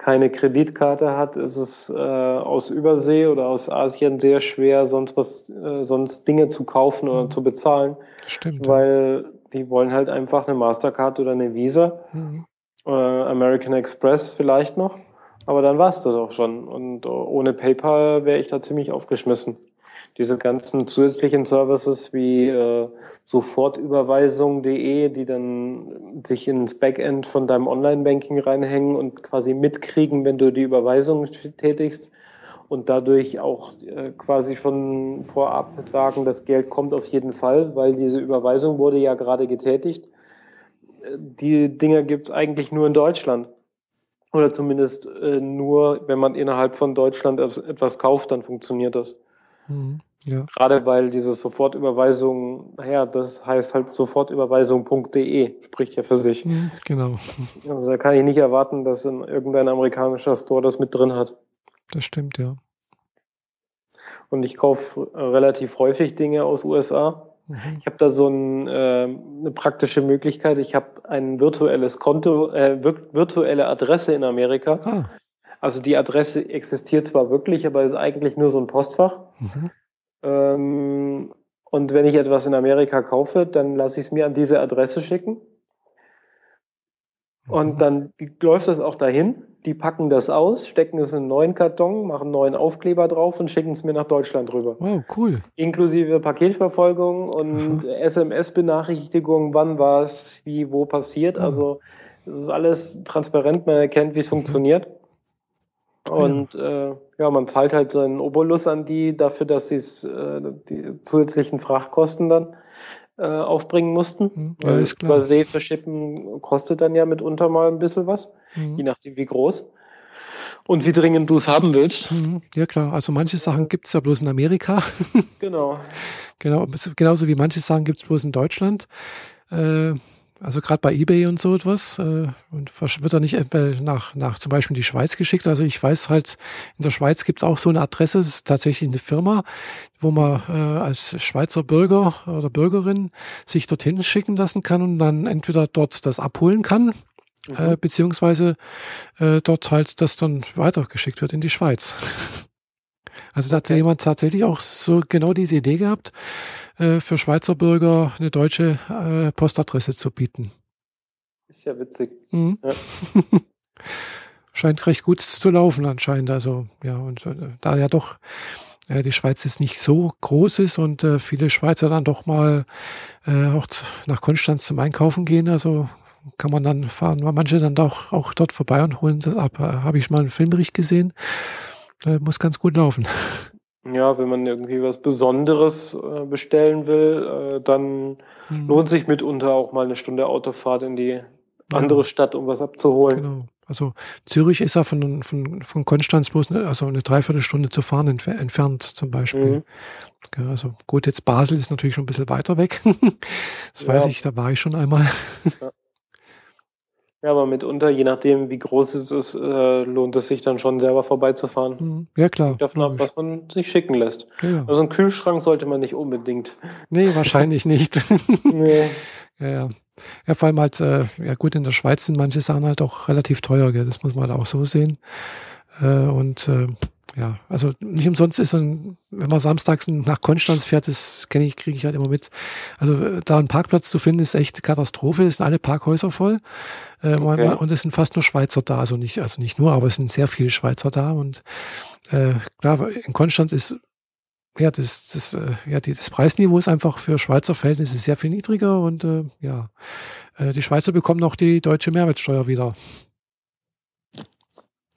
keine Kreditkarte hat, ist es äh, aus Übersee oder aus Asien sehr schwer, sonst was, äh, sonst Dinge zu kaufen oder mhm. zu bezahlen. Stimmt. Weil die wollen halt einfach eine Mastercard oder eine Visa, mhm. äh, American Express vielleicht noch, aber dann war es das auch schon. Und ohne PayPal wäre ich da ziemlich aufgeschmissen diese ganzen zusätzlichen Services wie äh, Sofortüberweisung.de, die dann sich ins Backend von deinem Online-Banking reinhängen und quasi mitkriegen, wenn du die Überweisung tätigst und dadurch auch äh, quasi schon vorab sagen, das Geld kommt auf jeden Fall, weil diese Überweisung wurde ja gerade getätigt. Die Dinge gibt es eigentlich nur in Deutschland. Oder zumindest äh, nur, wenn man innerhalb von Deutschland etwas kauft, dann funktioniert das. Mhm. Ja. Gerade weil diese Sofortüberweisung, naja, das heißt halt sofortüberweisung.de, spricht ja für sich. Mhm, genau. Also da kann ich nicht erwarten, dass in irgendein amerikanischer Store das mit drin hat. Das stimmt, ja. Und ich kaufe relativ häufig Dinge aus USA. Mhm. Ich habe da so ein, äh, eine praktische Möglichkeit. Ich habe ein virtuelles Konto, äh, virtuelle Adresse in Amerika. Ah. Also die Adresse existiert zwar wirklich, aber ist eigentlich nur so ein Postfach. Mhm. Ähm, und wenn ich etwas in Amerika kaufe, dann lasse ich es mir an diese Adresse schicken. Und mhm. dann läuft das auch dahin. Die packen das aus, stecken es in einen neuen Karton, machen einen neuen Aufkleber drauf und schicken es mir nach Deutschland rüber. Wow, cool. Inklusive Paketverfolgung und SMS-Benachrichtigung, wann was, wie, wo passiert. Mhm. Also es ist alles transparent, man erkennt, wie es mhm. funktioniert. Und äh, ja, man zahlt halt seinen Obolus an die dafür, dass sie äh, die zusätzlichen Frachtkosten dann äh, aufbringen mussten. Mhm. Ja, ist klar. Weil See verschippen kostet dann ja mitunter mal ein bisschen was, mhm. je nachdem wie groß. Und wie dringend du es haben willst. Mhm. Ja klar, also manche Sachen gibt es ja bloß in Amerika. genau. genau. Genauso wie manche Sachen gibt es bloß in Deutschland. Äh, also gerade bei eBay und so etwas. Äh, und wird er nicht nach, nach zum Beispiel die Schweiz geschickt. Also ich weiß halt, in der Schweiz gibt es auch so eine Adresse, das ist tatsächlich eine Firma, wo man äh, als Schweizer Bürger oder Bürgerin sich dorthin schicken lassen kann und dann entweder dort das abholen kann, mhm. äh, beziehungsweise äh, dort halt das dann weitergeschickt wird in die Schweiz. Also da hat jemand tatsächlich auch so genau diese Idee gehabt, äh, für Schweizer Bürger eine deutsche äh, Postadresse zu bieten. Ist ja witzig. Mhm. Ja. Scheint recht gut zu laufen anscheinend. Also ja, und äh, da ja doch äh, die Schweiz jetzt nicht so groß ist und äh, viele Schweizer dann doch mal auch nach Konstanz zum Einkaufen gehen, also kann man dann fahren, manche dann doch auch dort vorbei und holen das ab. Habe ich mal einen Filmbericht gesehen. Muss ganz gut laufen. Ja, wenn man irgendwie was Besonderes äh, bestellen will, äh, dann mhm. lohnt sich mitunter auch mal eine Stunde Autofahrt in die andere ja. Stadt, um was abzuholen. Genau. Also Zürich ist ja von, von, von Konstanz bloß eine, also eine Dreiviertelstunde zu fahren entf entfernt zum Beispiel. Mhm. also gut, jetzt Basel ist natürlich schon ein bisschen weiter weg. das ja. weiß ich, da war ich schon einmal. Ja. Ja, aber mitunter, je nachdem, wie groß es ist, äh, lohnt es sich dann schon selber vorbeizufahren. Mhm. Ja, klar. Davon ab, was man sich schicken lässt. Ja. Also einen Kühlschrank sollte man nicht unbedingt. Nee, wahrscheinlich nicht. nee. Ja, ja. Ja, vor allem halt, äh, ja gut, in der Schweiz sind manche Sachen halt auch relativ teuer, gell? das muss man halt auch so sehen. Äh, und äh, ja, also nicht umsonst ist ein, wenn man samstags nach Konstanz fährt, das kenne ich, kriege ich halt immer mit. Also äh, da einen Parkplatz zu finden, ist echt Katastrophe. Es sind alle Parkhäuser voll. Äh, okay. Und es sind fast nur Schweizer da. Also nicht, also nicht nur, aber es sind sehr viele Schweizer da. Und äh, klar, in Konstanz ist ja, das, das, äh, ja, die, das Preisniveau ist einfach für Schweizer Verhältnisse sehr viel niedriger und äh, ja, äh, die Schweizer bekommen noch die deutsche Mehrwertsteuer wieder.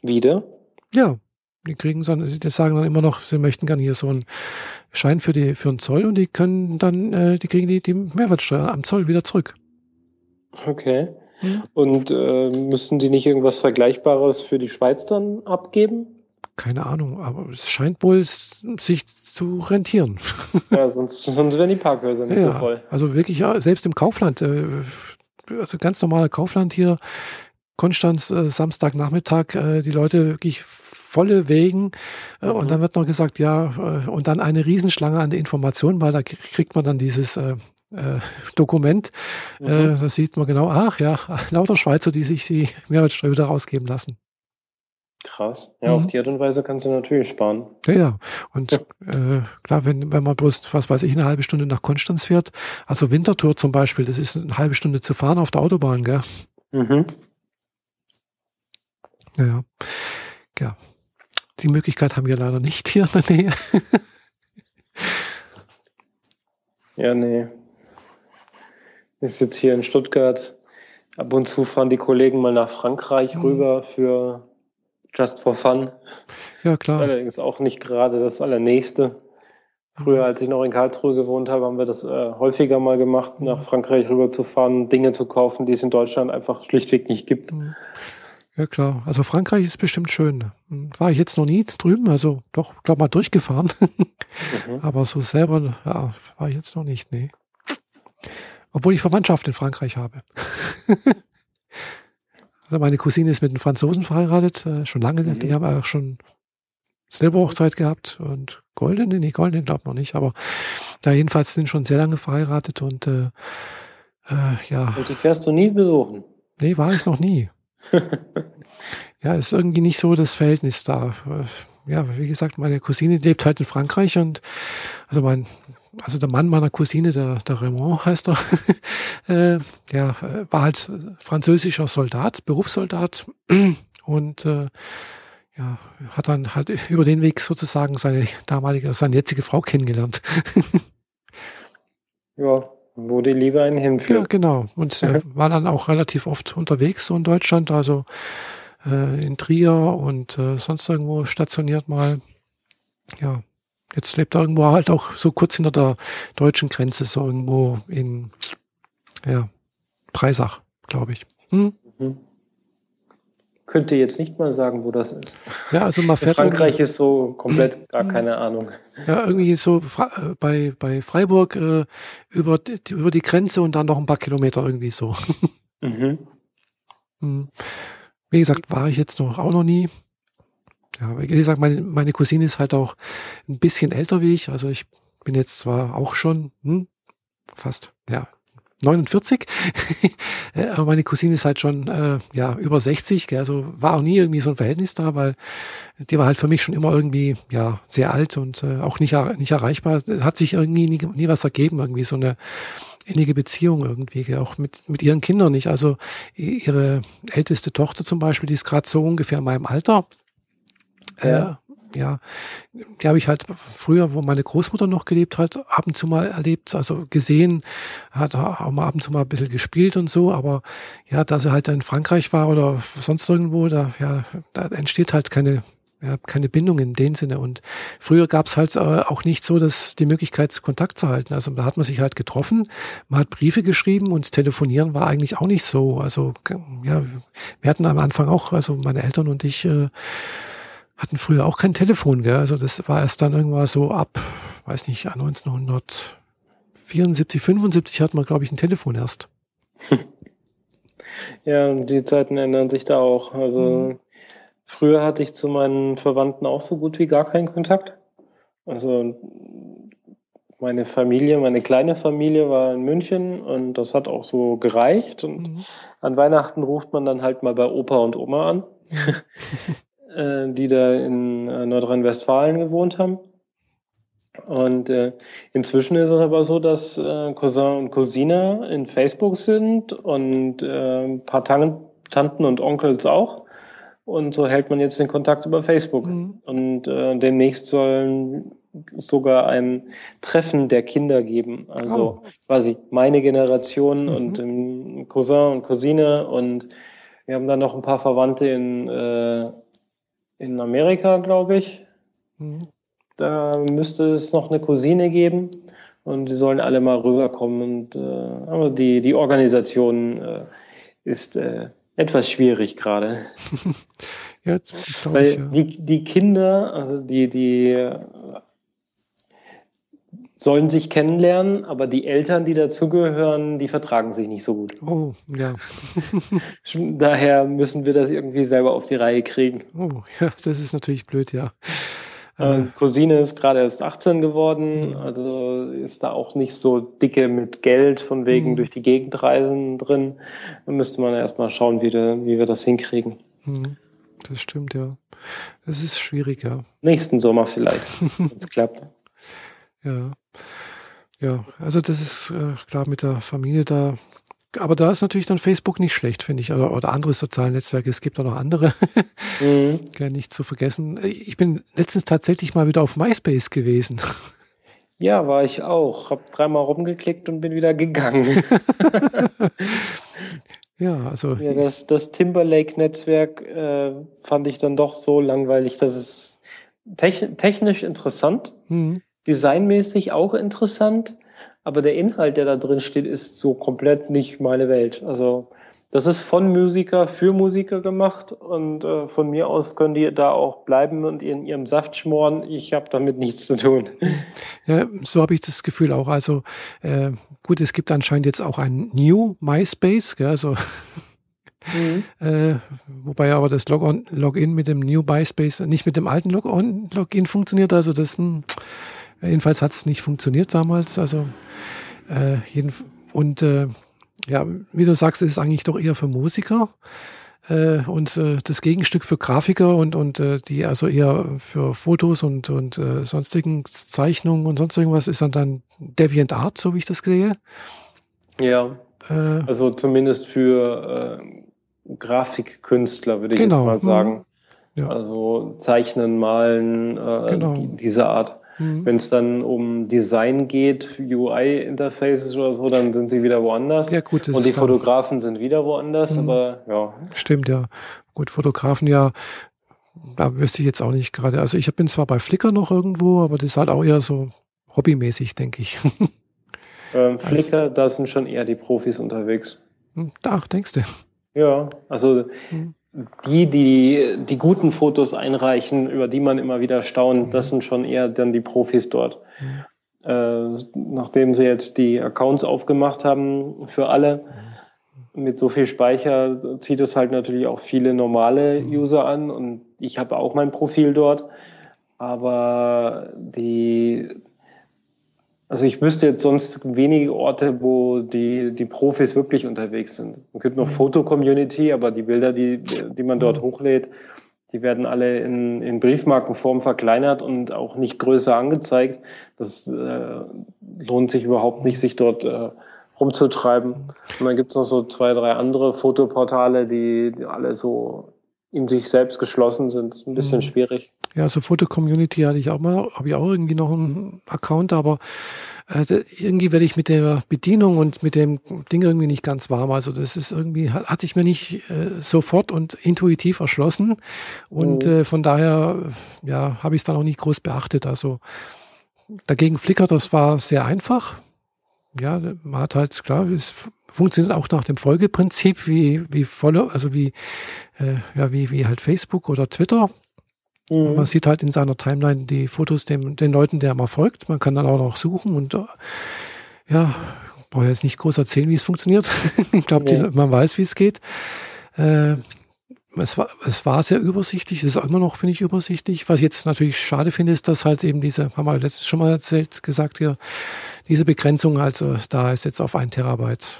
Wieder? Ja, die kriegen so, die sagen dann immer noch, sie möchten gerne hier so einen Schein für die für den Zoll und die können dann, äh, die kriegen die, die Mehrwertsteuer am Zoll wieder zurück. Okay. Hm? Und äh, müssen die nicht irgendwas Vergleichbares für die Schweiz dann abgeben? Keine Ahnung, aber es scheint wohl sich zu rentieren. Ja, sonst, sonst wären die Parkhäuser nicht ja, so voll. Also wirklich, ja, selbst im Kaufland, äh, also ganz normaler Kaufland hier, Konstanz, äh, Samstagnachmittag, äh, die Leute wirklich volle Wegen. Äh, mhm. Und dann wird noch gesagt, ja, äh, und dann eine Riesenschlange an der Information, weil da kriegt man dann dieses äh, äh, Dokument. Mhm. Äh, da sieht man genau, ach ja, lauter Schweizer, die sich die Mehrwertsteuer wieder rausgeben lassen. Krass. Ja, mhm. auf die Art und Weise kannst du natürlich sparen. Ja, ja. Und äh, klar, wenn, wenn man bloß, was weiß ich, eine halbe Stunde nach Konstanz fährt, also Wintertour zum Beispiel, das ist eine halbe Stunde zu fahren auf der Autobahn, gell? Mhm. Ja, ja. ja. Die Möglichkeit haben wir leider nicht hier in der Nähe. ja, nee. Ist jetzt hier in Stuttgart. Ab und zu fahren die Kollegen mal nach Frankreich mhm. rüber für Just for Fun. Ja, klar. Das ist allerdings auch nicht gerade das Allernächste. Früher, mhm. als ich noch in Karlsruhe gewohnt habe, haben wir das äh, häufiger mal gemacht, nach mhm. Frankreich rüber zu fahren, Dinge zu kaufen, die es in Deutschland einfach schlichtweg nicht gibt. Ja, klar. Also Frankreich ist bestimmt schön. War ich jetzt noch nie drüben, also doch, glaube mal durchgefahren. Mhm. Aber so selber, ja, war ich jetzt noch nicht, nee. Obwohl ich Verwandtschaft in Frankreich habe. Also meine Cousine ist mit einem Franzosen verheiratet, äh, schon lange. Mhm. Die haben auch schon Silberhochzeit gehabt und goldene, nee, goldene glaubt man nicht, aber da jedenfalls sind schon sehr lange verheiratet und äh, äh, ja. Und die fährst du nie besuchen? Nee, war ich noch nie. Ja, ist irgendwie nicht so das Verhältnis da. Ja, wie gesagt, meine Cousine lebt halt in Frankreich und also mein also der Mann meiner Cousine, der, der Raymond heißt er, äh, äh, war halt französischer Soldat, Berufssoldat und äh, ja, hat dann halt über den Weg sozusagen seine damalige, seine jetzige Frau kennengelernt. ja, wo die Liebe einen hinführt. Ja, genau. Und äh, war dann auch relativ oft unterwegs so in Deutschland, also äh, in Trier und äh, sonst irgendwo stationiert mal. Ja, Jetzt lebt er irgendwo halt auch so kurz hinter der deutschen Grenze, so irgendwo in ja, Preisach, glaube ich. Hm? Mhm. Könnte jetzt nicht mal sagen, wo das ist. Ja, also man fährt. Frankreich ist so komplett gar keine Ahnung. Ja, irgendwie so äh, bei, bei Freiburg äh, über, die, über die Grenze und dann noch ein paar Kilometer irgendwie so. Mhm. Hm. Wie gesagt, war ich jetzt noch auch noch nie. Ja, wie gesagt, meine, meine Cousine ist halt auch ein bisschen älter wie ich. Also ich bin jetzt zwar auch schon hm, fast, ja, 49, aber meine Cousine ist halt schon äh, ja über 60, gell? also war auch nie irgendwie so ein Verhältnis da, weil die war halt für mich schon immer irgendwie ja sehr alt und äh, auch nicht nicht erreichbar. Hat sich irgendwie nie, nie was ergeben, irgendwie so eine innige Beziehung irgendwie, gell? auch mit mit ihren Kindern nicht. Also ihre älteste Tochter zum Beispiel, die ist gerade so ungefähr in meinem Alter ja. Äh, ja, die habe ich halt früher, wo meine Großmutter noch gelebt hat, ab und zu mal erlebt, also gesehen, hat auch mal ab und zu mal ein bisschen gespielt und so, aber ja, da sie halt in Frankreich war oder sonst irgendwo, da, ja, da entsteht halt keine, ja, keine Bindung in dem Sinne. Und früher gab es halt äh, auch nicht so, dass die Möglichkeit, Kontakt zu halten. Also da hat man sich halt getroffen, man hat Briefe geschrieben und telefonieren war eigentlich auch nicht so. Also ja, wir hatten am Anfang auch, also meine Eltern und ich, äh, hatten früher auch kein Telefon, gell? Also das war erst dann irgendwann so ab, weiß nicht, 1974, 75 hatten wir, glaube ich, ein Telefon erst. Ja, die Zeiten ändern sich da auch. Also mhm. früher hatte ich zu meinen Verwandten auch so gut wie gar keinen Kontakt. Also meine Familie, meine kleine Familie war in München und das hat auch so gereicht. Und mhm. an Weihnachten ruft man dann halt mal bei Opa und Oma an. äh, die da in äh, Nordrhein-Westfalen gewohnt haben. Und äh, inzwischen ist es aber so, dass äh, Cousin und Cousine in Facebook sind und äh, ein paar Tan Tanten und Onkels auch. Und so hält man jetzt den Kontakt über Facebook. Mhm. Und äh, demnächst sollen sogar ein Treffen der Kinder geben. Also oh. quasi meine Generation mhm. und ähm, Cousin und Cousine. Und wir haben dann noch ein paar Verwandte in äh, in Amerika, glaube ich. Mhm. Da müsste es noch eine Cousine geben und die sollen alle mal rüberkommen. Und, äh, aber die, die Organisation äh, ist äh, etwas schwierig gerade. ja, Weil ich, ja. die, die Kinder, also die, die sollen sich kennenlernen, aber die Eltern, die dazugehören, die vertragen sich nicht so gut. Oh, ja. Daher müssen wir das irgendwie selber auf die Reihe kriegen. Oh, ja, das ist natürlich blöd, ja. Äh, Cousine ist gerade erst 18 geworden, also ist da auch nicht so dicke mit Geld von wegen mhm. durch die Gegend reisen drin. Da müsste man erstmal schauen, wie, de, wie wir das hinkriegen. Mhm. Das stimmt, ja. Das ist schwierig, ja. Nächsten Sommer vielleicht, wenn es klappt. Ja. Ja, also das ist äh, klar mit der Familie da. Aber da ist natürlich dann Facebook nicht schlecht, finde ich. Oder, oder andere soziale Netzwerke. Es gibt auch noch andere. mhm. nicht zu vergessen. Ich bin letztens tatsächlich mal wieder auf MySpace gewesen. Ja, war ich auch. Hab dreimal rumgeklickt und bin wieder gegangen. ja, also. Ja, das, das Timberlake-Netzwerk äh, fand ich dann doch so langweilig, dass es technisch interessant. Mhm designmäßig auch interessant, aber der Inhalt, der da drin steht, ist so komplett nicht meine Welt. Also das ist von Musiker für Musiker gemacht und äh, von mir aus können die da auch bleiben und in ihrem Saft schmoren. Ich habe damit nichts zu tun. Ja, so habe ich das Gefühl auch. Also äh, gut, es gibt anscheinend jetzt auch ein New MySpace, gell, also Mhm. Äh, wobei aber das Login, Login mit dem New MySpace nicht mit dem alten Login, Login funktioniert. Also das, mh, hm, Jedenfalls hat es nicht funktioniert damals. Also äh, jeden, und äh, ja, wie du sagst, ist es eigentlich doch eher für Musiker äh, und äh, das Gegenstück für Grafiker und und äh, die also eher für Fotos und und äh, sonstigen Zeichnungen und sonst irgendwas ist dann dann Deviant Art, so wie ich das sehe. Ja. Äh, also zumindest für äh, Grafikkünstler würde ich genau. jetzt mal sagen. Ja. Also Zeichnen, Malen, äh, genau. diese Art. Mhm. Wenn es dann um Design geht, UI-Interfaces oder so, dann sind sie wieder woanders. Ja, gut, Und die Fotografen sind wieder woanders, mhm. aber ja. Stimmt, ja. Gut, Fotografen ja, da wüsste ich jetzt auch nicht gerade. Also ich bin zwar bei Flickr noch irgendwo, aber das ist halt auch eher so hobbymäßig, denke ich. Ähm, Flickr, also, da sind schon eher die Profis unterwegs. Hm, ach, denkst du? Ja, also mhm die, die die guten Fotos einreichen, über die man immer wieder staunt, mhm. das sind schon eher dann die Profis dort. Mhm. Äh, nachdem sie jetzt die Accounts aufgemacht haben für alle, mhm. mit so viel Speicher zieht es halt natürlich auch viele normale mhm. User an und ich habe auch mein Profil dort. Aber die also ich wüsste jetzt sonst wenige Orte, wo die, die Profis wirklich unterwegs sind. Man könnte noch mhm. Foto-Community, aber die Bilder, die, die man dort mhm. hochlädt, die werden alle in, in Briefmarkenform verkleinert und auch nicht größer angezeigt. Das äh, lohnt sich überhaupt nicht, sich dort äh, rumzutreiben. Und dann gibt's noch so zwei, drei andere Fotoportale, die, die alle so in sich selbst geschlossen sind. Ein bisschen mhm. schwierig. Ja, so Foto-Community hatte ich auch mal, habe ich auch irgendwie noch einen Account, aber äh, irgendwie werde ich mit der Bedienung und mit dem Ding irgendwie nicht ganz warm. Also das ist irgendwie, hatte ich mir nicht äh, sofort und intuitiv erschlossen. Und mhm. äh, von daher, ja, habe ich es dann auch nicht groß beachtet. Also dagegen Flickr, das war sehr einfach. Ja, man hat halt, klar, es funktioniert auch nach dem Folgeprinzip, wie, wie Follow, also wie, äh, ja, wie, wie halt Facebook oder Twitter. Mhm. Man sieht halt in seiner Timeline die Fotos dem, den Leuten, der man folgt. Man kann dann auch noch suchen und äh, ja, brauche jetzt nicht groß erzählen, wie es funktioniert. ich glaube, ja. man weiß, wie es geht. Äh, es war, es war sehr übersichtlich, es ist immer noch, finde ich, übersichtlich. Was ich jetzt natürlich schade finde, ist, dass halt eben diese, haben wir letztens schon mal erzählt, gesagt hier, diese Begrenzung, also da ist jetzt auf ein Terabyte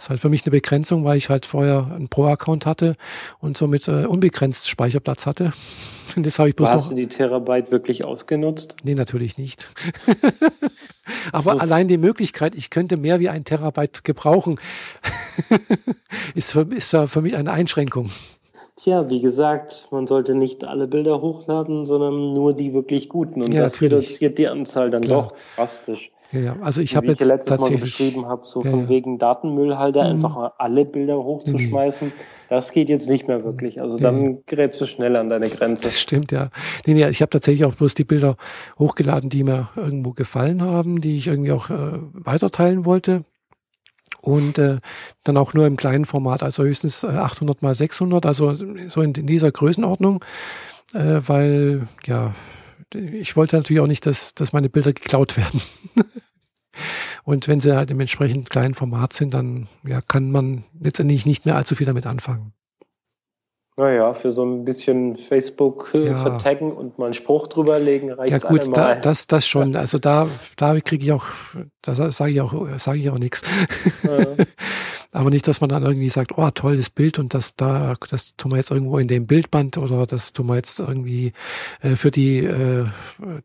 das ist halt für mich eine Begrenzung, weil ich halt vorher einen Pro-Account hatte und somit äh, unbegrenzt Speicherplatz hatte. Und das habe ich bloß Hast du die Terabyte wirklich ausgenutzt? Nee, natürlich nicht. Aber so. allein die Möglichkeit, ich könnte mehr wie ein Terabyte gebrauchen, ist, für, ist für mich eine Einschränkung. Tja, wie gesagt, man sollte nicht alle Bilder hochladen, sondern nur die wirklich guten. Und ja, das natürlich. reduziert die Anzahl dann Klar. doch drastisch. Ja, ja. also ich habe jetzt ich letztes Mal beschrieben habe, so ja, von ja. wegen Datenmüllhalter mhm. einfach alle Bilder hochzuschmeißen, mhm. das geht jetzt nicht mehr wirklich. Also dann ja. gerätst du schnell an deine Grenze. Das stimmt, ja. Nee, nee, ich habe tatsächlich auch bloß die Bilder hochgeladen, die mir irgendwo gefallen haben, die ich irgendwie auch äh, weiterteilen wollte. Und äh, dann auch nur im kleinen Format, also höchstens 800 mal 600, also so in, in dieser Größenordnung, äh, weil ja ich wollte natürlich auch nicht, dass, dass meine Bilder geklaut werden. Und wenn sie halt im entsprechend kleinen Format sind, dann ja, kann man letztendlich nicht mehr allzu viel damit anfangen. Naja, für so ein bisschen Facebook äh, ja. vertaggen und mal einen Spruch drüberlegen reicht Ja gut, da, das, das schon. Also da, da kriege ich auch, da sage ich auch, sage ich auch nichts. Ja. Aber nicht, dass man dann irgendwie sagt, oh, tolles Bild und das da, das tun wir jetzt irgendwo in dem Bildband oder das tun wir jetzt irgendwie äh, für die äh,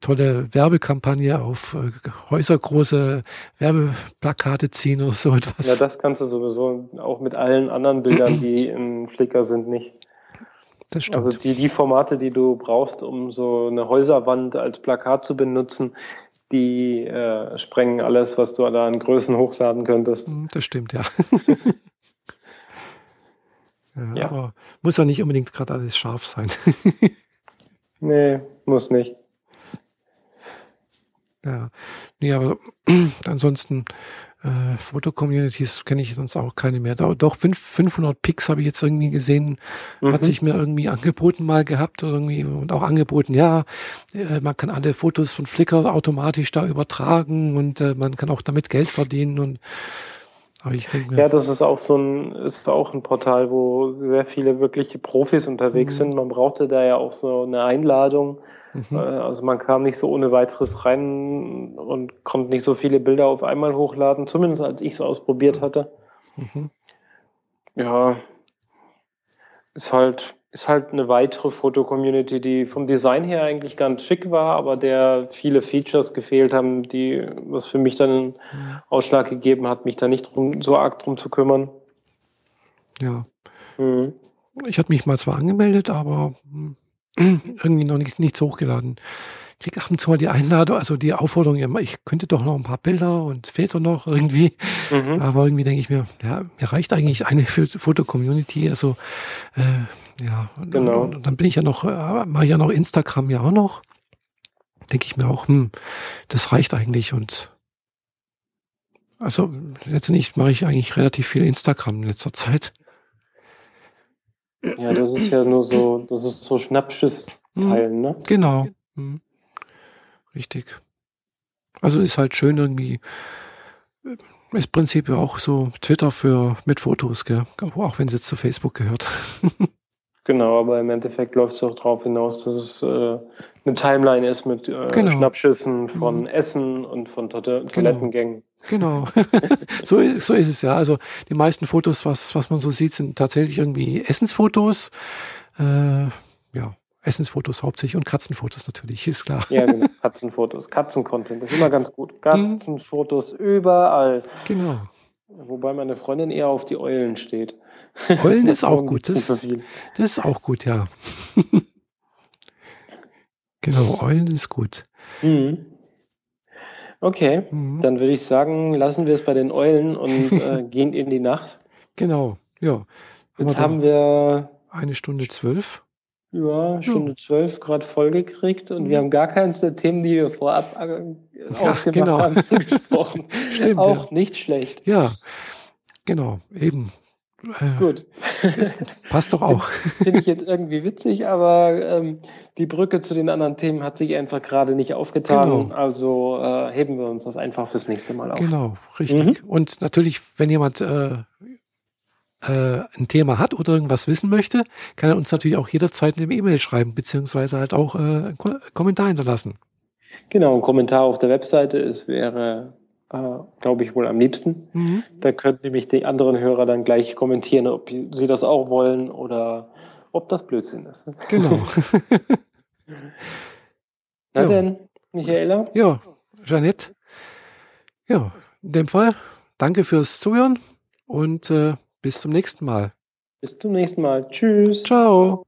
tolle Werbekampagne auf äh, häusergroße Werbeplakate ziehen oder so etwas. Ja, das kannst du sowieso auch mit allen anderen Bildern, die im Flickr sind, nicht. Das stimmt. Also die, die Formate, die du brauchst, um so eine Häuserwand als Plakat zu benutzen, die äh, sprengen alles, was du da an Größen hochladen könntest. Hm, das stimmt, ja. ja, ja. Aber muss ja nicht unbedingt gerade alles scharf sein. nee, muss nicht. Ja, nee, aber ansonsten äh, Foto-Communities kenne ich sonst auch keine mehr. Doch 500 Pics habe ich jetzt irgendwie gesehen, mhm. hat sich mir irgendwie angeboten mal gehabt irgendwie und auch angeboten, ja, äh, man kann alle Fotos von Flickr automatisch da übertragen und äh, man kann auch damit Geld verdienen und aber ich denke mir, ja, das ist auch so ein, ist auch ein Portal, wo sehr viele wirkliche Profis unterwegs mhm. sind. Man brauchte da ja auch so eine Einladung Mhm. Also man kam nicht so ohne weiteres rein und konnte nicht so viele Bilder auf einmal hochladen, zumindest als ich es ausprobiert hatte. Mhm. Ja, ist halt, ist halt eine weitere Foto-Community, die vom Design her eigentlich ganz schick war, aber der viele Features gefehlt haben, die, was für mich dann einen. Ausschlag gegeben hat, mich da nicht drum, so arg drum zu kümmern. Ja. Mhm. Ich hatte mich mal zwar angemeldet, aber hm, irgendwie noch nicht, nichts hochgeladen. Ich kriege ab und zu mal die Einladung, also die Aufforderung, ich könnte doch noch ein paar Bilder und fehlt doch noch irgendwie. Mhm. Aber irgendwie denke ich mir, ja, mir reicht eigentlich eine Foto-Community. Also äh, ja, genau. Und, und, dann bin ich ja noch, äh, mache ich ja noch Instagram ja auch noch. Denke ich mir auch, hm, das reicht eigentlich und also letztendlich mache ich eigentlich relativ viel Instagram in letzter Zeit. Ja, das ist ja nur so, das ist so Schnappsches teilen, ne? Genau. Mhm. Richtig. Also ist halt schön irgendwie, äh, ist Prinzip ja auch so Twitter für mit Fotos, gell? auch wenn es jetzt zu Facebook gehört. genau, aber im Endeffekt läuft es auch darauf hinaus, dass es äh, eine Timeline ist mit äh, genau. Schnappschüssen von mhm. Essen und von to genau. Toilettengängen. Genau. so, so ist es ja. Also die meisten Fotos, was, was man so sieht, sind tatsächlich irgendwie Essensfotos. Äh, ja, Essensfotos hauptsächlich und Katzenfotos natürlich, ist klar. Ja, genau. Katzenfotos, Katzencontent, das ist immer ganz gut. Katzenfotos überall. Genau. Wobei meine Freundin eher auf die Eulen steht. Eulen ist auch gut. Das, das ist auch gut, ja. genau, Eulen ist gut. Mhm. Okay, mhm. dann würde ich sagen, lassen wir es bei den Eulen und äh, gehen in die Nacht. Genau, ja. Jetzt haben wir eine Stunde zwölf. Ja, Stunde zwölf gerade vollgekriegt und mhm. wir haben gar keins der Themen, die wir vorab äh, ausgemacht genau. haben, gesprochen. Stimmt. Auch ja. nicht schlecht. Ja, genau, eben. Äh, Gut. Passt doch auch. Finde ich jetzt irgendwie witzig, aber ähm, die Brücke zu den anderen Themen hat sich einfach gerade nicht aufgetan. Genau. Also äh, heben wir uns das einfach fürs nächste Mal auf. Genau, richtig. Mhm. Und natürlich, wenn jemand äh, äh, ein Thema hat oder irgendwas wissen möchte, kann er uns natürlich auch jederzeit eine E-Mail schreiben, beziehungsweise halt auch äh, einen Kommentar hinterlassen. Genau, ein Kommentar auf der Webseite. Es wäre glaube ich, wohl am liebsten. Mhm. Da können nämlich die anderen Hörer dann gleich kommentieren, ob sie das auch wollen oder ob das Blödsinn ist. Genau. Na ja. denn, Michaela? Ja, Jeanette. Ja, in dem Fall, danke fürs Zuhören und äh, bis zum nächsten Mal. Bis zum nächsten Mal. Tschüss. Ciao.